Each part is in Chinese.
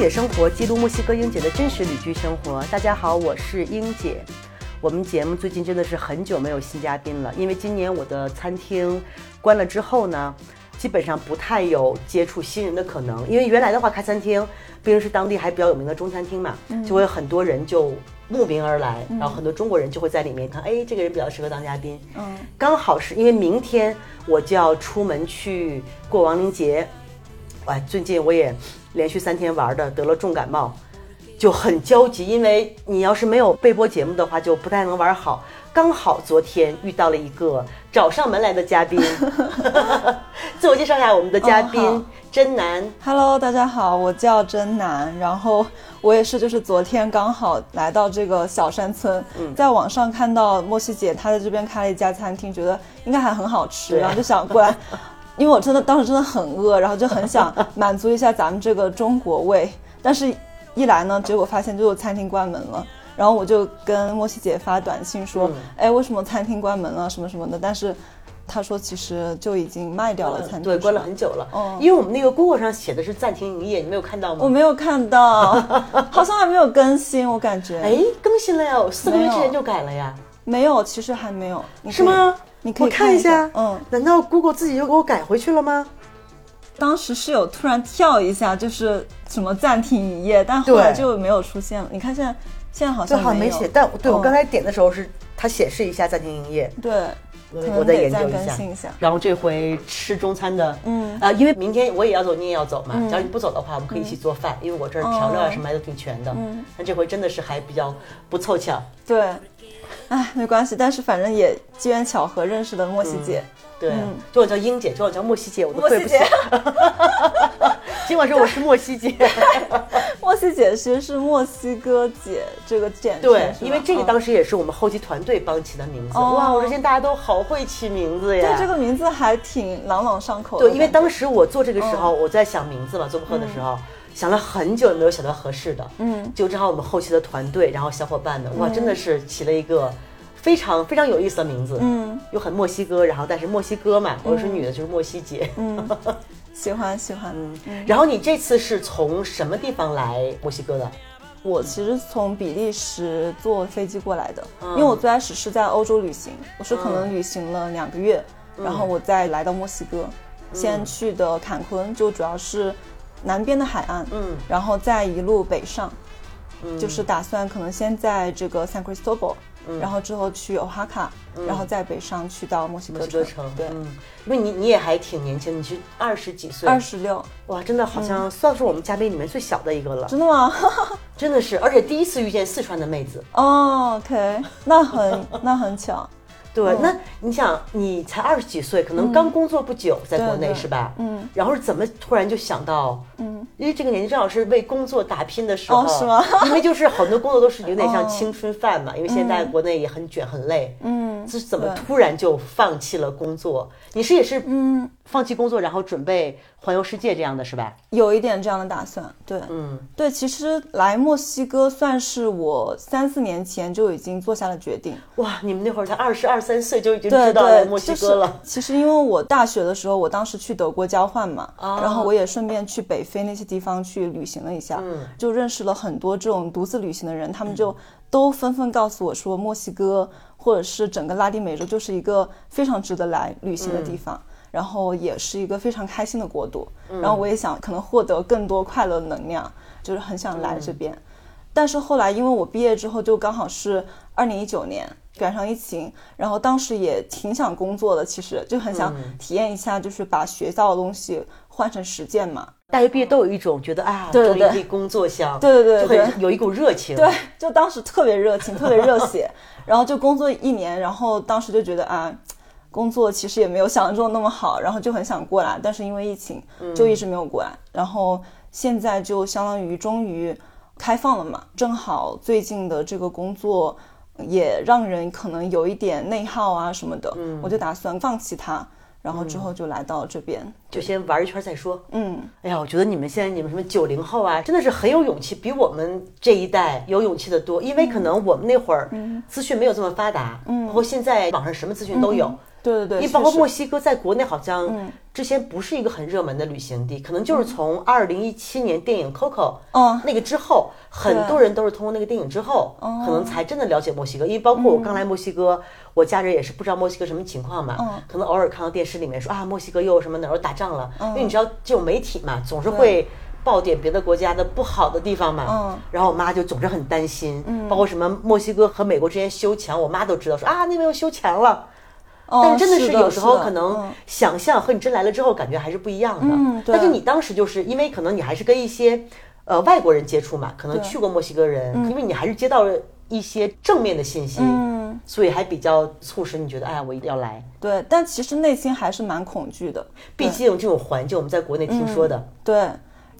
西姐生活记录墨西哥英姐的真实旅居生活。大家好，我是英姐。我们节目最近真的是很久没有新嘉宾了，因为今年我的餐厅关了之后呢，基本上不太有接触新人的可能。因为原来的话开餐厅，毕竟是当地还比较有名的中餐厅嘛，就会有很多人就慕名而来，然后很多中国人就会在里面看，哎，这个人比较适合当嘉宾。嗯，刚好是因为明天我就要出门去过亡灵节，哎，最近我也连续三天玩的得了重感冒。就很焦急，因为你要是没有备播节目的话，就不太能玩好。刚好昨天遇到了一个找上门来的嘉宾，自我介绍一下，我们的嘉宾真南。Hello，大家好，我叫真南，然后我也是，就是昨天刚好来到这个小山村，在网上看到莫西姐她在这边开了一家餐厅，觉得应该还很好吃，然后就想过来，因为我真的当时真的很饿，然后就很想 满足一下咱们这个中国胃，但是。一来呢，结果发现就餐厅关门了，然后我就跟莫西姐发短信说，哎，为什么餐厅关门了，什么什么的？但是她说其实就已经卖掉了餐厅，对，关了很久了。嗯，因为我们那个 Google 上写的是暂停营业，你没有看到吗？我没有看到，好像还没有更新，我感觉。哎，更新了呀，四个月之前就改了呀。没有，其实还没有。是吗？你可以看一下。嗯，难道 Google 自己又给我改回去了吗？当时是有突然跳一下，就是什么暂停营业，但后来就没有出现了。你看现在，现在好像没写，但对我刚才点的时候是它显示一下暂停营业。对，我再研究一下。然后这回吃中餐的，嗯啊，因为明天我也要走，你也要走嘛。只要你不走的话，我们可以一起做饭，因为我这儿调料啊什么的都挺全的。嗯，但这回真的是还比较不凑巧。对，哎，没关系，但是反正也机缘巧合认识了莫西姐。对，就我叫英姐，就我叫莫西姐，我都对不起。尽管说我是莫西姐，莫西姐其实是墨西哥姐这个简称。对，因为这个当时也是我们后期团队帮起的名字。哇，我说现在大家都好会起名字呀。对，这个名字还挺朗朗上口。对，因为当时我做这个时候，我在想名字嘛，做播客的时候想了很久，也没有想到合适的。嗯，就正好我们后期的团队，然后小伙伴们，哇，真的是起了一个。非常非常有意思的名字，嗯，又很墨西哥，然后但是墨西哥嘛，我是女的，就是墨西姐，嗯，喜欢喜欢，嗯，然后你这次是从什么地方来墨西哥的？我其实从比利时坐飞机过来的，因为我最开始是在欧洲旅行，我是可能旅行了两个月，然后我再来到墨西哥，先去的坎昆，就主要是南边的海岸，嗯，然后再一路北上，嗯就是打算可能先在这个 San Cristobal。然后之后去欧哈卡，然后再北上去到墨西哥城。对，嗯因为你你也还挺年轻，你是二十几岁，二十六。哇，真的好像算是我们嘉宾里面最小的一个了。真的吗？真的是，而且第一次遇见四川的妹子。哦，OK，那很那很巧。对，那你想，你才二十几岁，可能刚工作不久，在国内是吧？嗯。然后是怎么突然就想到？嗯，因为这个年纪正好是为工作打拼的时候，是吗？因为就是很多工作都是有点像 青春饭嘛，因为现在国内也很卷很累。嗯。是怎么突然就放弃了工作？你是也是嗯，放弃工作，然后准备。环游世界这样的是吧？有一点这样的打算，对，嗯，对，其实来墨西哥算是我三四年前就已经做下了决定。哇，你们那会儿才二十二三岁就已经知道来墨西哥了。其实因为我大学的时候，我当时去德国交换嘛，然后我也顺便去北非那些地方去旅行了一下，就认识了很多这种独自旅行的人，他们就都纷纷告诉我说，墨西哥或者是整个拉丁美洲就是一个非常值得来旅行的地方。然后也是一个非常开心的国度，然后我也想可能获得更多快乐能量，就是很想来这边。但是后来因为我毕业之后就刚好是二零一九年赶上疫情，然后当时也挺想工作的，其实就很想体验一下，就是把学校的东西换成实践嘛。大学毕业都有一种觉得啊，终于可以工作香，对对对，就有一股热情。对，就当时特别热情，特别热血，然后就工作一年，然后当时就觉得啊。工作其实也没有想象中那么好，然后就很想过来，但是因为疫情就一直没有过来。然后现在就相当于终于开放了嘛，正好最近的这个工作也让人可能有一点内耗啊什么的，我就打算放弃它。然后之后就来到这边，就先玩一圈再说。嗯，哎呀，我觉得你们现在你们什么九零后啊，真的是很有勇气，比我们这一代有勇气的多。因为可能我们那会儿资讯没有这么发达，嗯，包括现在网上什么资讯都有，对对对，你包括墨西哥在国内好像之前不是一个很热门的旅行地，可能就是从二零一七年电影《Coco》嗯。那个之后，很多人都是通过那个电影之后，可能才真的了解墨西哥。因为包括我刚来墨西哥，我家人也是不知道墨西哥什么情况嘛，可能偶尔看到电视里面说啊，墨西哥又什么哪儿又打仗了，因为你知道这种媒体嘛，总是会。报点别的国家的不好的地方嘛，嗯。然后我妈就总是很担心，包括什么墨西哥和美国之间修墙，我妈都知道说啊那边又修墙了，哦但真的是有时候可能嗯。想象和你真来了之后感觉还是不一样的。嗯但是你当时就是因为可能你还是跟一些呃外国人接触嘛，可能去过墨西哥人，因为你还是接到了一些正面的信息，嗯。所以还比较促使你觉得哎呀我一定要来。对，但其实内心还是蛮恐惧的，毕竟这种环境我们在国内听说的，对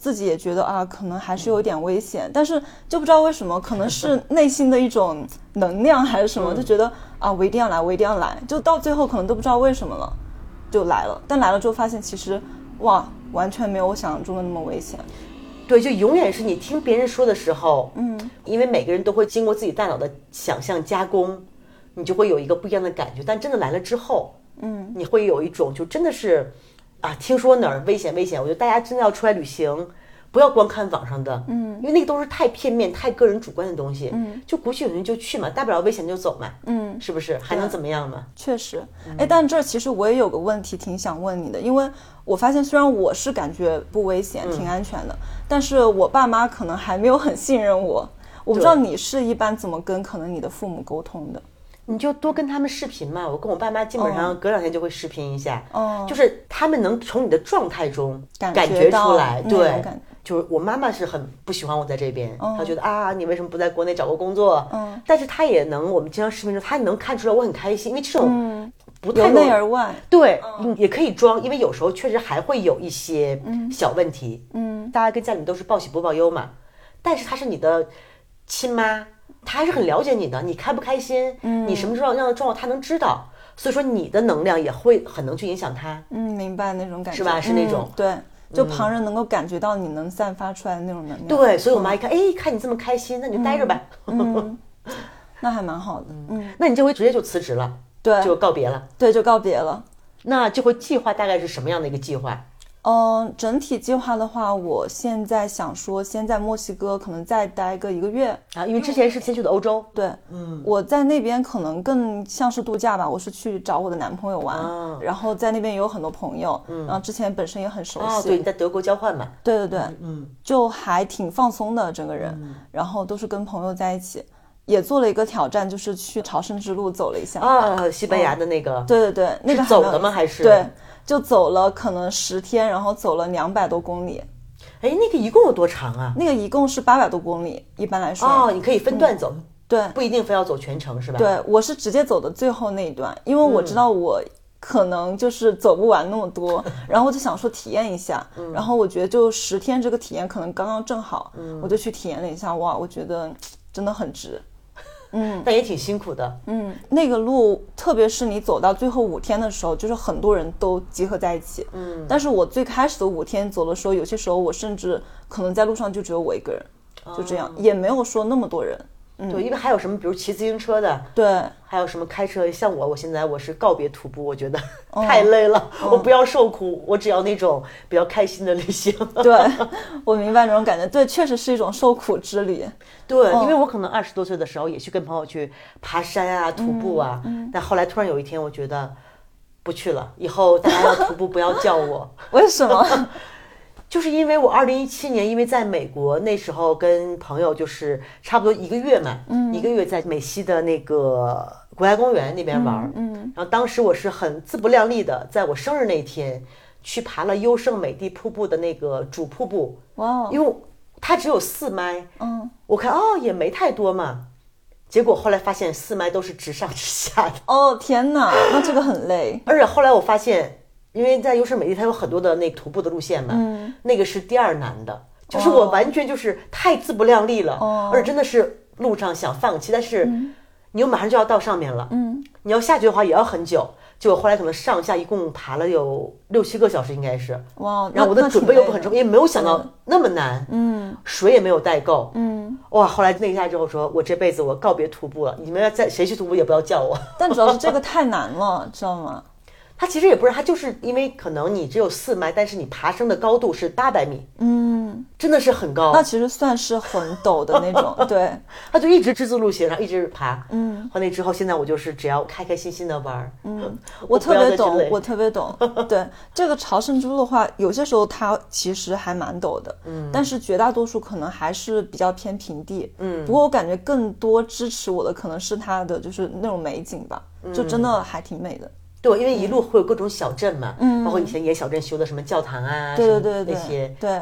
自己也觉得啊，可能还是有点危险，但是就不知道为什么，可能是 内心的一种能量还是什么，就觉得啊，我一定要来，我一定要来，就到最后可能都不知道为什么了，就来了。但来了之后发现，其实哇，完全没有我想象中的那么危险。对，就永远是你听别人说的时候，嗯，因为每个人都会经过自己大脑的想象加工，你就会有一个不一样的感觉。但真的来了之后，嗯，你会有一种就真的是，啊，听说哪儿危险危险，我觉得大家真的要出来旅行，不要光看网上的，嗯，因为那个都是太片面、太个人主观的东西，嗯，就鼓起勇气就去嘛，大不了危险就走嘛，嗯，是不是？还能怎么样嘛？确实，哎，但这儿其实我也有个问题挺想问你的，因为我发现虽然我是感觉不危险、挺安全的，但是我爸妈可能还没有很信任我。我不知道你是一般怎么跟可能你的父母沟通的？你就多跟他们视频嘛。我跟我爸妈基本上隔两天就会视频一下，哦就是他们能从你的状态中感感觉出来，对，就是我妈妈是很不喜欢我在这边，她觉得啊，你为什么不在国内找个工作？嗯，但是她也能，我们经常视频中，她能看出来我很开心，因为这种不太由内而外，对，嗯，也可以装，因为有时候确实还会有一些小问题。嗯，大家跟家里面都是报喜不报忧嘛，但是她是你的亲妈，她还是很了解你的，你开不开心，嗯，你什么状样的状况，他能知道，所以说你的能量也会很能去影响他。嗯，明白那种感觉是吧是那种嗯对，就旁人能够感觉到你能散发出来的那种能量。对，所以我妈一看，哎，看你这么开心，那你就待着呗。那还蛮好的。嗯，那你这回直接就辞职了，对，就告别了。对，就告别了。那这回计划大概是什么样的一个计划？嗯，整体计划的话，我现在想说，先在墨西哥可能再待个一个月。啊，因为之前是先去的欧洲，对，嗯，我在那边可能更像是度假吧，我是去找我的男朋友玩，啊然后在那边也有很多朋友，嗯然后之前本身也很熟啊，悉，对，你在德国交换嘛，对对对，嗯，就还挺放松的整个人，然后都是跟朋友在一起，也做了一个挑战，就是去朝圣之路走了一下，啊，西班牙的那个，对对对，那个走的吗？还是对，？就走了可能十天，然后走了两百多公里，哎，那个一共有多长啊？那个一共是八百多公里，一般来说，哦，你可以分段走，对不一定非要走全程，是吧？，对，我是直接走的最后那一段，因为我知道我可能就是走不完那么多，然后我就想说体验一下，然后我觉得就十天这个体验可能刚刚正好，我就去体验了一下，哇，我觉得真的很值。但也挺辛苦的。嗯，那个路，特别是你走到最后五天的时候，就是很多人都集合在一起。嗯，但是我最开始的五天走的时候，有些时候我甚至可能在路上就只有我一个人，就这样，也没有说那么多人。对，因为还有什么，比如骑自行车的，对，还有什么开车，像我，我现在我是告别徒步，我觉得哦太累了，我不要受苦，我只要那种比较开心的旅行。对，我明白那种感觉。对，确实是一种受苦之旅。对，因为我可能二十多岁的时候也去跟朋友去爬山啊、徒步啊，嗯但后来突然有一天，我觉得不去了，以后大家要徒步不要叫我，为什么？就是因为我二零一七年因为在美国那时候跟朋友就是差不多一个月嘛，嗯。一个月在美西的那个国家公园那边玩儿，嗯，然后当时我是很自不量力的，在我生日那天去爬了优胜美地瀑布的那个主瀑布，哇哦，因为它只有四迈，嗯，我看哦也没太多嘛，结果后来发现四麦都是直上直下的，哦天哪，那这个很累。而且后来我发现，因为在优胜美地它有很多的那个徒步的路线嘛，嗯那个是第二难的，就是我完全就是太自不量力了，哦而且真的是路上想放弃，但是你又马上就要到上面了，嗯，你要下去的话也要很久。结果后来可能上下一共爬了有六七个小时，应该是。哇，然后我的准备又不很充，那挺累的因为没有想到那么难，嗯水也没有带够，嗯，哇！后来那一下之后说，我这辈子我告别徒步了，你们要再谁去徒步也不要叫我。但主要是这个太难了，知道吗？它其实也不是，它就是因为可能你只有四迈，但是你爬升的高度是八百米，嗯，真的是很高。那其实算是很陡的那种，对，他就一直之字路线，然后一直爬。嗯，换那之后，现在我就是只要开开心心的玩儿。嗯，我我特别懂累，我特别懂。对这个朝圣之路的话，有些时候它其实还蛮陡的，嗯，但是绝大多数可能还是比较偏平地，嗯不过我感觉更多支持我的可能是它的就是那种美景吧，就真的还挺美的。对，因为一路会有各种小镇嘛，嗯包括以前野小镇修的什么教堂啊，对对对对那些。对。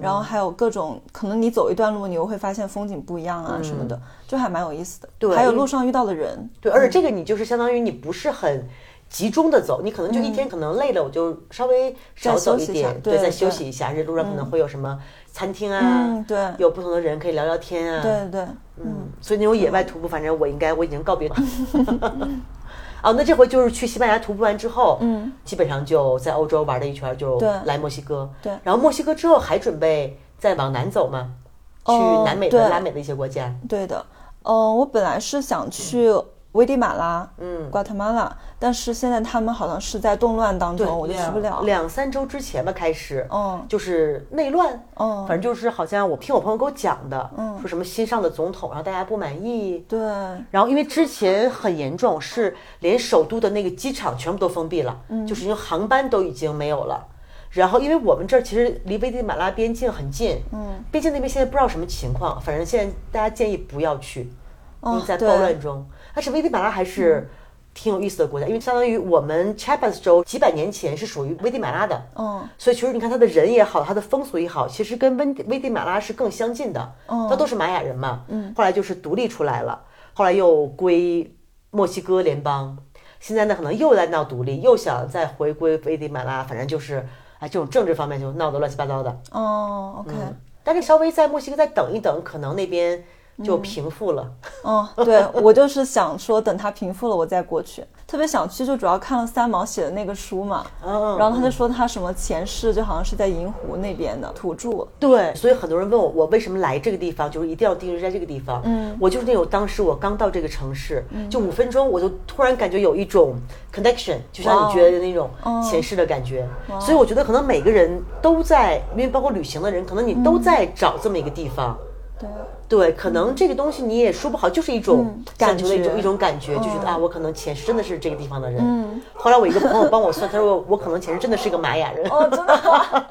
然后还有各种，可能你走一段路，你又会发现风景不一样啊什么的，就还蛮有意思的。对还有路上遇到的人，对，而且这个你就是相当于你不是很集中的走，你可能就一天可能累了，我就稍微少走一点，对再休息一下。这路上可能会有什么餐厅啊，嗯，对，有不同的人可以聊聊天啊。对对对，嗯，所以那种野外徒步，反正我应该我已经告别了。哦，那这回就是去西班牙徒步完之后，嗯，基本上就在欧洲玩了一圈，就来墨西哥。对然后墨西哥之后还准备再往南走吗？去哦南美的、对拉美的一些国家。对的。嗯，我本来是想去危地马拉，嗯，瓜特马拉，但是现在他们好像是在动乱当，中，我就去不了。两三周之前吧，开始，嗯。就是内乱，嗯。反正就是好像我听我朋友给我讲的，嗯，说什么新上的总统，然后大家不满意，对，然后因为之前很严重，是连首都的那个机场全部都封闭了，嗯。就是因为航班都已经没有了。然后因为我们这儿其实离危地马拉边境很近，嗯，边境那边现在不知道什么情况，反正现在大家建议不要去，因为在暴乱中。但是危地马拉还是挺有意思的国家，因为相当于我们 Chiapas 州几百年前是属于危地马拉的，嗯，所以其实你看它的人也好，它的风俗也好，其实跟温危地马拉是更相近的。嗯它都是玛雅人嘛。嗯。后来就是独立出来了，后来又归墨西哥联邦，现在呢可能又在闹独立，又想再回归危地马拉，反正就是啊这种政治方面就闹得乱七八糟的。哦，OK，但是稍微在墨西哥再等一等，可能那边就平复了。嗯，对我就是想说，等它平复了，我再过去。特别想去，就主要看了三毛写的那个书嘛，嗯，然后他就说他什么前世就好像是在银湖那边的土著，对，所以很多人问我，我为什么来这个地方，就是一定要定居在这个地方。嗯，我就是那种当时我刚到这个城市，就五分钟，我就突然感觉有一种 connection，就像你觉得的那种前世的感觉。所以我觉得可能每个人都在，因为包括旅行的人，可能你都在找这么一个地方。对，对，可能这个东西你也说不好，就是一种嗯感觉的一种一种感觉，就觉得啊，我可能前世真的是这个地方的人。嗯后来我一个朋友帮我算，他说我可能前世真的是个玛雅人。哦，真的吗？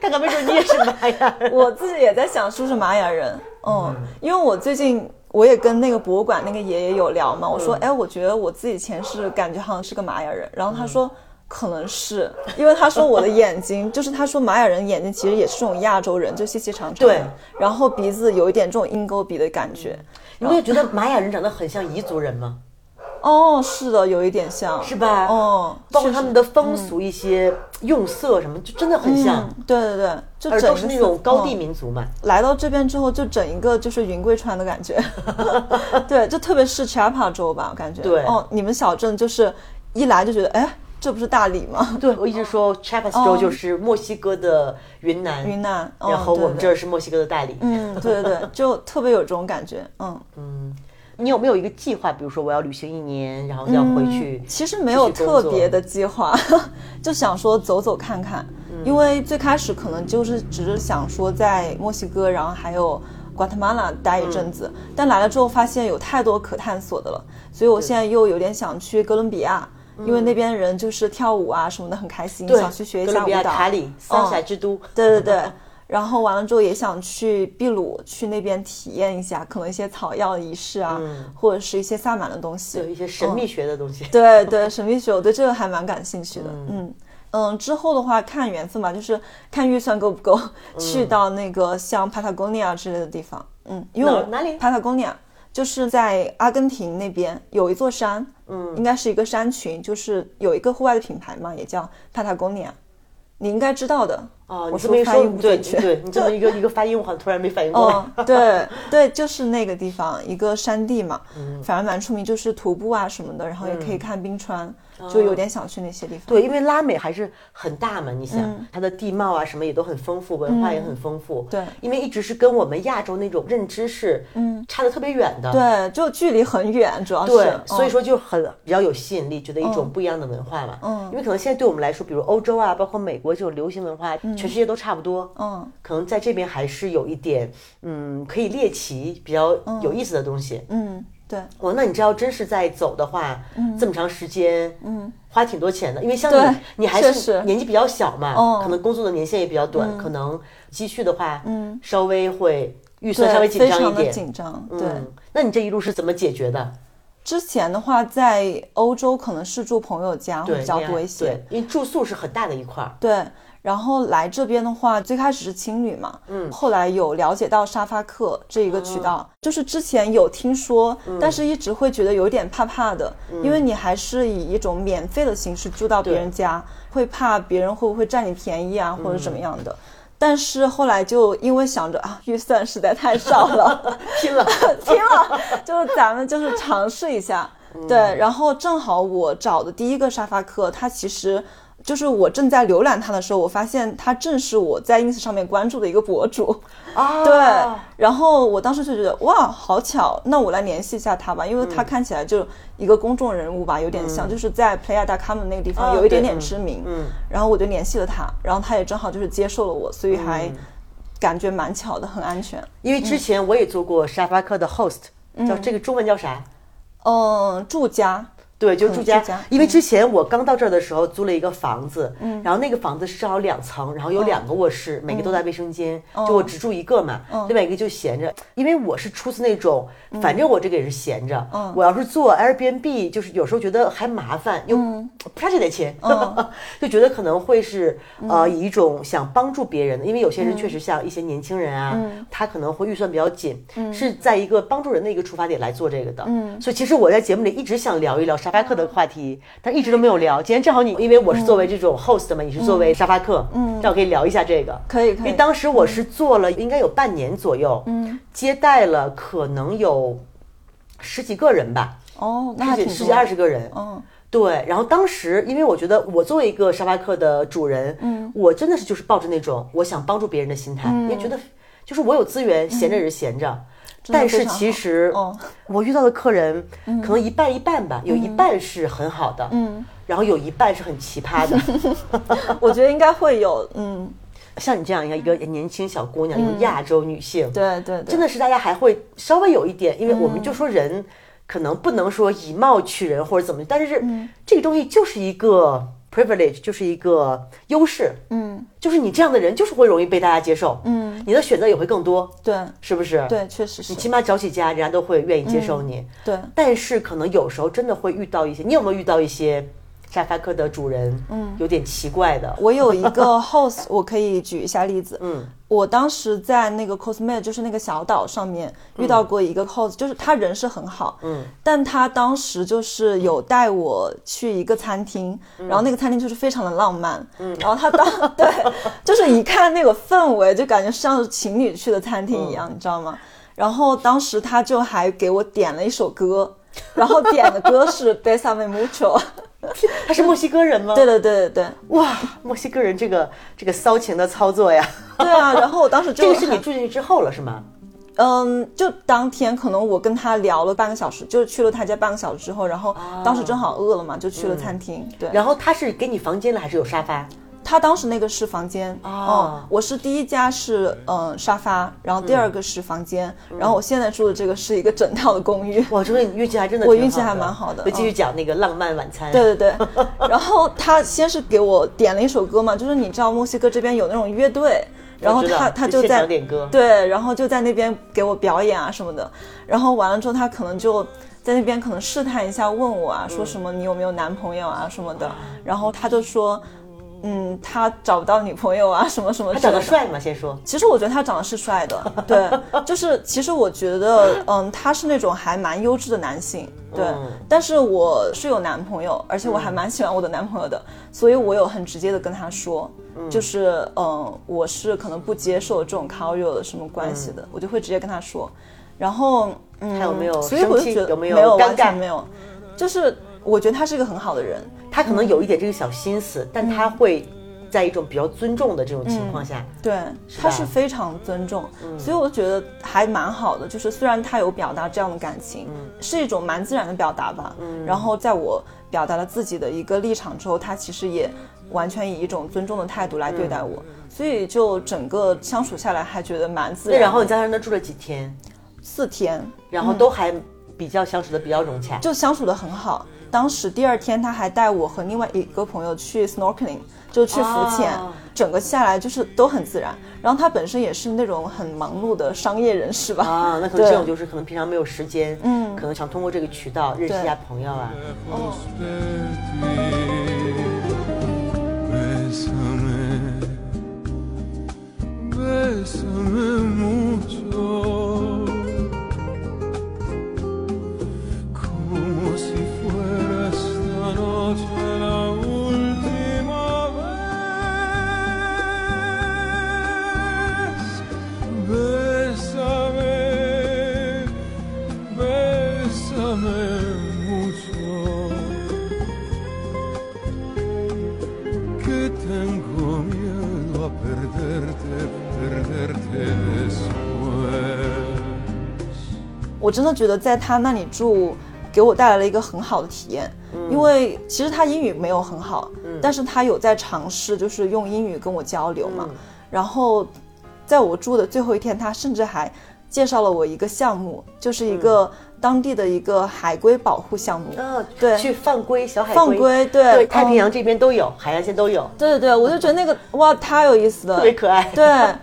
看看，没准你也是玛雅人。我自己也在想是不是玛雅人，嗯，因为我最近我也跟那个博物馆那个爷爷有聊嘛，我说，哎，我觉得我自己前世感觉好像是个玛雅人，然后他说。可能是因为他说我的眼睛，就是他说玛雅人眼睛其实也是这种亚洲人，就细细长长的，对然后鼻子有一点这种鹰钩鼻的感觉。你会觉得玛雅人长得很像彝族人吗？哦，是的，有一点像，是吧？哦，包括他们的风俗、一些用色什么，就真的很像，嗯，对对对，就而整是那种高地嗯民族嘛。来到这边之后，就整一个就是云贵川的感觉，对，就特别是 Chiapas 州吧，我感觉。对哦，你们小镇就是一来就觉得，哎，这不是大理吗？对，我一直说 Chiapas 州就是墨西哥的云南，云南，哦然后我们这儿是墨西哥的大理。嗯，对对对，就特别有这种感觉，嗯嗯，你有没有一个计划？比如说我要旅行一年，然后要回去？其实没有特别的计划，就想说走走看看，嗯因为最开始可能就是只是想说在墨西哥，然后还有。瓜特马拉待一阵子，嗯但来了之后发现有太多可探索的了，所以我现在又有点想去哥伦比亚，因为那边人就是跳舞啊什么的很开心，想去学一下舞蹈。卡里，三嗯峡之都。对对对，然后完了之后也想去秘鲁，去那边体验一下，可能一些草药仪式啊，或者是一些萨满的东西。有一些神秘学的东西。对对，神秘学我对这个还蛮感兴趣的。嗯嗯，之后的话看缘分吧，就是看预算够不够，去到那个像 Patagonia 之类的地方。嗯，因为我哪哪里 Patagonia 就是在阿根廷那边有一座山，嗯，应该是一个山群，就是有一个户外的品牌嘛，也叫 Patagonia，你应该知道的。哦，我你这么一说，不对。对，你这么一个 一个发音，我好像突然没反应过来。嗯，对对，就是那个地方，一个山地嘛，嗯反正蛮出名，就是徒步啊什么的，然后也可以看冰川。就有点想去那些地方。对，因为拉美还是很大嘛，你想它的地貌啊什么也都很丰富，文化也很丰富。对，因为一直是跟我们亚洲那种认知是嗯差的特别远的。对，就距离很远，主要是。对，所以说就很比较有吸引力，觉得一种不一样的文化嘛。嗯。因为可能现在对我们来说，比如欧洲啊，包括美国这种流行文化，全世界都差不多。嗯。可能在这边还是有一点嗯可以猎奇、比较有意思的东西。嗯。对，哦，那你知道，真是在走的话，嗯，这么长时间，嗯，花挺多钱的，因为像你，你还是年纪比较小嘛，可能工作的年限也比较短，可能积蓄的话，嗯，稍微会预算稍微紧张一点，紧张。对，那你这一路是怎么解决的？之前的话，在欧洲可能是住朋友家会比较多一些，对，因为住宿是很大的一块儿。对。然后来这边的话，最开始是青旅嘛，嗯，后来有了解到沙发客这一个渠道，就是之前有听说，但是一直会觉得有点怕怕的，因为你还是以一种免费的形式住到别人家，会怕别人会不会占你便宜啊，或者怎么样的。但是后来就因为想着啊，预算实在太少了，拼了拼了，就是咱们就是尝试一下，对。然后正好我找的第一个沙发客，他其实。就是我正在浏览他的时候，我发现他正是我在 ins 上面关注的一个博主啊。对，然后我当时就觉得哇，好巧，那我来联系一下他吧，因为他看起来就一个公众人物吧，有点像，就是在 playa.com 那个地方有一点点知名。嗯。然后我就联系了他，然后他也正好就是接受了我，所以还感觉蛮巧的，很安全。因为之前我也做过沙发客的 host，叫这个中文叫啥？嗯，住家。对，就住家，因为之前我刚到这儿的时候租了一个房子，嗯，然后那个房子是正好两层，然后有两个卧室，每个都在卫生间，就我只住一个嘛，另外一个就闲着。因为我是出自那种，反正我这个也是闲着，我要是做 Airbnb，就是有时候觉得还麻烦，又不差这点钱，就觉得可能会是呃以一种想帮助别人的，因为有些人确实像一些年轻人啊，他可能会预算比较紧，是在一个帮助人的一个出发点来做这个的，所以其实我在节目里一直想聊一聊沙。沙发客的话题，但一直都没有聊。今天正好你，因为我是作为这种 host 嘛，你是作为沙发客，嗯，正好可以聊一下这个。可以，可以。因为当时我是做了应该有半年左右，嗯，接待了可能有十几个人吧。哦，那十几二十个人。嗯，对。然后当时，因为我觉得我作为一个沙发客的主人，嗯，我真的是就是抱着那种我想帮助别人的心态，因为觉得就是我有资源，闲着也是闲着。但是其实，我遇到的客人可能一半一半吧，有一半是很好的，嗯，然后有一半是很奇葩的。我觉得应该会有，嗯，像你这样一个一个年轻小姑娘，一个亚洲女性，对对，真的是大家还会稍微有一点，因为我们就说人可能不能说以貌取人或者怎么，但是这个东西就是一个。Privilege 就是一个优势，嗯，就是你这样的人就是会容易被大家接受，嗯，你的选择也会更多，对，是不是？对，确实是。你起码找几家，人家都会愿意接受你，对。但是可能有时候真的会遇到一些，你有没有遇到一些？沙发客的主人，嗯，有点奇怪的。我有一个 host，我可以举一下例子。嗯，我当时在那个 Cosme，就是那个小岛上面遇到过一个 host，就是他人是很好，嗯，但他当时就是有带我去一个餐厅，然后那个餐厅就是非常的浪漫，嗯，然后他当 对，就是一看那个氛围，就感觉像是情侣去的餐厅一样，你知道吗？然后当时他就还给我点了一首歌，然后点的歌是 Besame Mucho。他是墨西哥人吗？对对对对对，哇，墨西哥人这个这个骚情的操作呀！对啊，然后我当时这个是你住进去之后了是吗？嗯，就当天可能我跟他聊了半个小时，就去了他家半个小时之后，然后当时正好饿了嘛，就去了餐厅。对，然后他是给你房间了还是有沙发？他当时那个是房间哦，我是第一家是嗯沙发，然后第二个是房间，然后我现在住的这个是一个整套的公寓。哇，这个运气还真的，我运气还蛮好的。会继续讲那个浪漫晚餐。对对对，然后他先是给我点了一首歌嘛，就是你知道墨西哥这边有那种乐队，然后他他就在点歌，对，然后就在那边给我表演啊什么的，然后完了之后他可能就在那边可能试探一下问我啊，说什么你有没有男朋友啊什么的，然后他就说。嗯，他找不到女朋友啊，什么什么。他长得帅吗？先说。其实我觉得他长得是帅的，对，就是其实我觉得，嗯，他是那种还蛮优质的男性，对。但是我是有男朋友，而且我还蛮喜欢我的男朋友的，所以我有很直接的跟他说，就是嗯，我是可能不接受这种 casual 的什么关系的，我就会直接跟他说。然后，嗯，还有没有？所以我就觉得没有，完全没有，就是。我觉得他是一个很好的人，他可能有一点这个小心思，但他会在一种比较尊重的这种情况下，对，他是非常尊重，所以我觉得还蛮好的。就是虽然他有表达这样的感情，是一种蛮自然的表达吧。然后在我表达了自己的一个立场之后，他其实也完全以一种尊重的态度来对待我，所以就整个相处下来还觉得蛮自然。然后你在那住了几天？四天，然后都还比较相处的比较融洽，就相处的很好。当时第二天他还带我和另外一个朋友去 snorkeling，就去浮潜，整个下来就是都很自然。然后他本身也是那种很忙碌的商业人士吧？啊，那可能这种就是可能平常没有时间，嗯，可能想通过这个渠道认识一下朋友啊。我真的觉得在他那里住，给我带来了一个很好的体验。因为其实他英语没有很好，但是他有在尝试，就是用英语跟我交流嘛。然后，在我住的最后一天，他甚至还介绍了我一个项目，就是一个当地的一个海龟保护项目。嗯，对，去放龟，小海龟。放龟，对，太平洋这边都有，海岸线都有。对对对，我就觉得那个哇，太有意思了，特别可爱。对。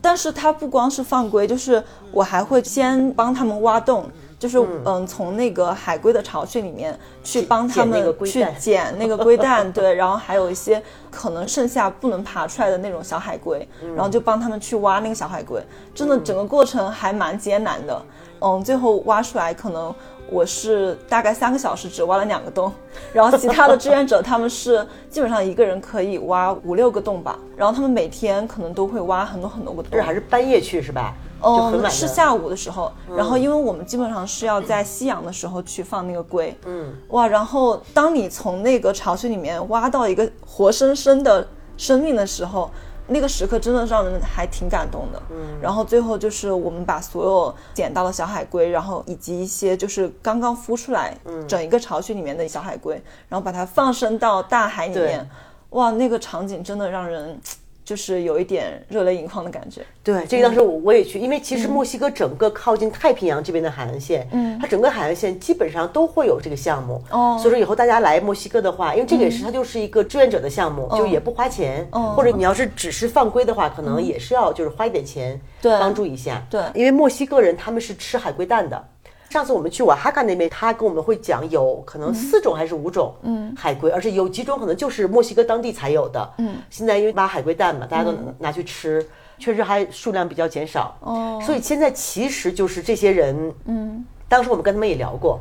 但是他不光是放龟，就是我还会先帮他们挖洞，就是嗯，从那个海龟的巢穴里面去帮他们去捡那个龟蛋，对，然后还有一些可能剩下不能爬出来的那种小海龟，然后就帮他们去挖那个小海龟，真的整个过程还蛮艰难的，嗯，最后挖出来可能。我是大概三个小时只挖了两个洞，然后其他的志愿者他们是基本上一个人可以挖五六个洞吧，然后他们每天可能都会挖很多很多个洞。这还是半夜去是吧？嗯，是下午的时候，然后因为我们基本上是要在夕阳的时候去放那个龟。嗯，哇，然后当你从那个巢穴里面挖到一个活生生的生命的时候。那个时刻真的让人还挺感动的，嗯，然后最后就是我们把所有捡到的小海龟，然后以及一些就是刚刚孵出来，嗯，整一个巢穴里面的小海龟，然后把它放生到大海里面，哇，那个场景真的让人。就是有一点热泪盈眶的感觉。对，这个当时我我也去，因为其实墨西哥整个靠近太平洋这边的海岸线，嗯，它整个海岸线基本上都会有这个项目。哦，所以说以后大家来墨西哥的话，因为这个也是它就是一个志愿者的项目，就也不花钱。哦，或者你要是只是犯规的话，可能也是要就是花一点钱，对，帮助一下。对，因为墨西哥人他们是吃海龟蛋的。上次我们去瓦哈卡那边，他跟我们会讲，有可能四种还是五种海龟，而且有几种可能就是墨西哥当地才有的。嗯，现在因为挖海龟蛋嘛，大家都拿去吃，确实还数量比较减少。哦，所以现在其实就是这些人，嗯，当时我们跟他们也聊过，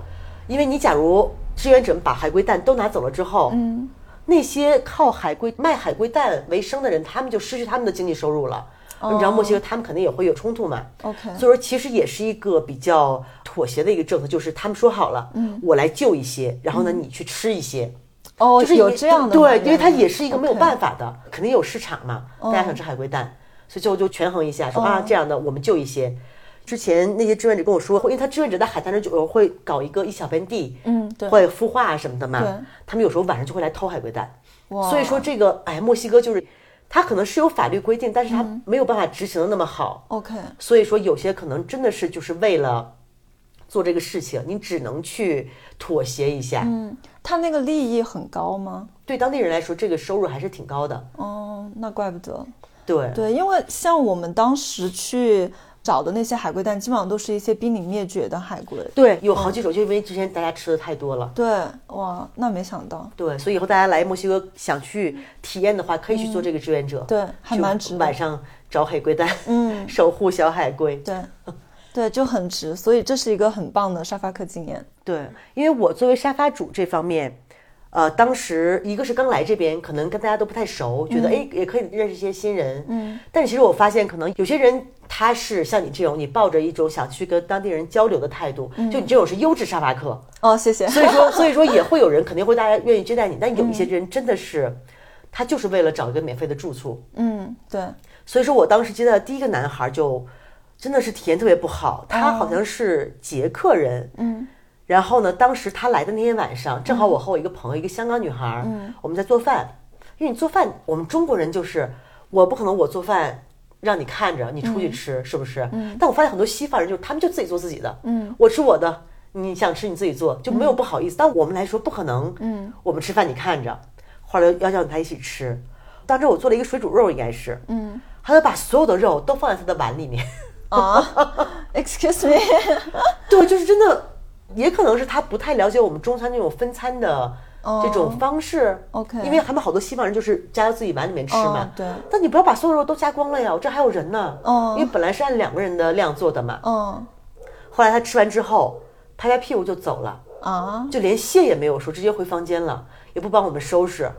因为你假如志愿者们把海龟蛋都拿走了之后，嗯，那些靠海龟卖海龟蛋为生的人，他们就失去他们的经济收入了。你知道墨西哥他们肯定也会有冲突嘛？OK，所以说其实也是一个比较妥协的一个政策，就是他们说好了，嗯，我来救一些，然后呢你去吃一些，哦，就是有这样的，对，因为它也是一个没有办法的，肯定有市场嘛，大家想吃海龟蛋，所以最后就权衡一下，说啊这样的我们救一些。之前那些志愿者跟我说，因为他志愿者在海滩上就会搞一个一小片地，嗯，对，会孵化什么的嘛，他们有时候晚上就会来偷海龟蛋，所以说这个哎墨西哥就是。它可能是有法律规定，但是它没有办法执行的那么好。OK，所以说有些可能真的是就是为了做这个事情，你只能去妥协一下。嗯，他那个利益很高吗？对当地人来说，这个收入还是挺高的。哦，那怪不得。对对，因为像我们当时去。找的那些海龟蛋基本上都是一些濒临灭绝的海龟，对，有好几种，就因为之前大家吃的太多了。对，哇，那没想到。对，所以以后大家来墨西哥想去体验的话，可以去做这个志愿者。对，还蛮值。晚上找海龟蛋，嗯，守护小海龟。对，对，就很值。所以这是一个很棒的沙发客经验。对，因为我作为沙发主这方面，呃，当时一个是刚来这边，可能跟大家都不太熟，觉得哎也可以认识一些新人。嗯，但其实我发现，可能有些人他是像你这种，你抱着一种想去跟当地人交流的态度，就你这种是优质沙发客。哦，谢谢。所以说，所以说也会有人肯定会大家愿意接待你，但有一些人真的是，他就是为了找一个免费的住处。嗯，对。所以说我当时接待的第一个男孩就真的是体验特别不好，他好像是捷克人。嗯。然后呢，当时他来的那天晚上，正好我和我一个朋友，一个香港女孩，我们在做饭。因为你做饭，我们中国人就是我不可能我做饭让你看着，你出去吃是不是？但我发现很多西方人就是他们就自己做自己的，嗯我吃我的，你想吃你自己做，就没有不好意思。但我们来说不可能，嗯我们吃饭你看着，后来要叫他一起吃。当时我做了一个水煮肉，应该是，嗯他就把所有的肉都放在他的碗里面。啊，Excuse me，对，就是真的。也可能是他不太了解我们中餐那种分餐的这种方式，OK，因为他们好多西方人就是加到自己碗里面吃嘛，对。但你不要把所有肉都加光了呀，我这还有人呢，哦，因为本来是按两个人的量做的嘛，嗯。后来他吃完之后，拍拍屁股就走了，啊，就连谢也没有说，直接回房间了，也不帮我们收拾。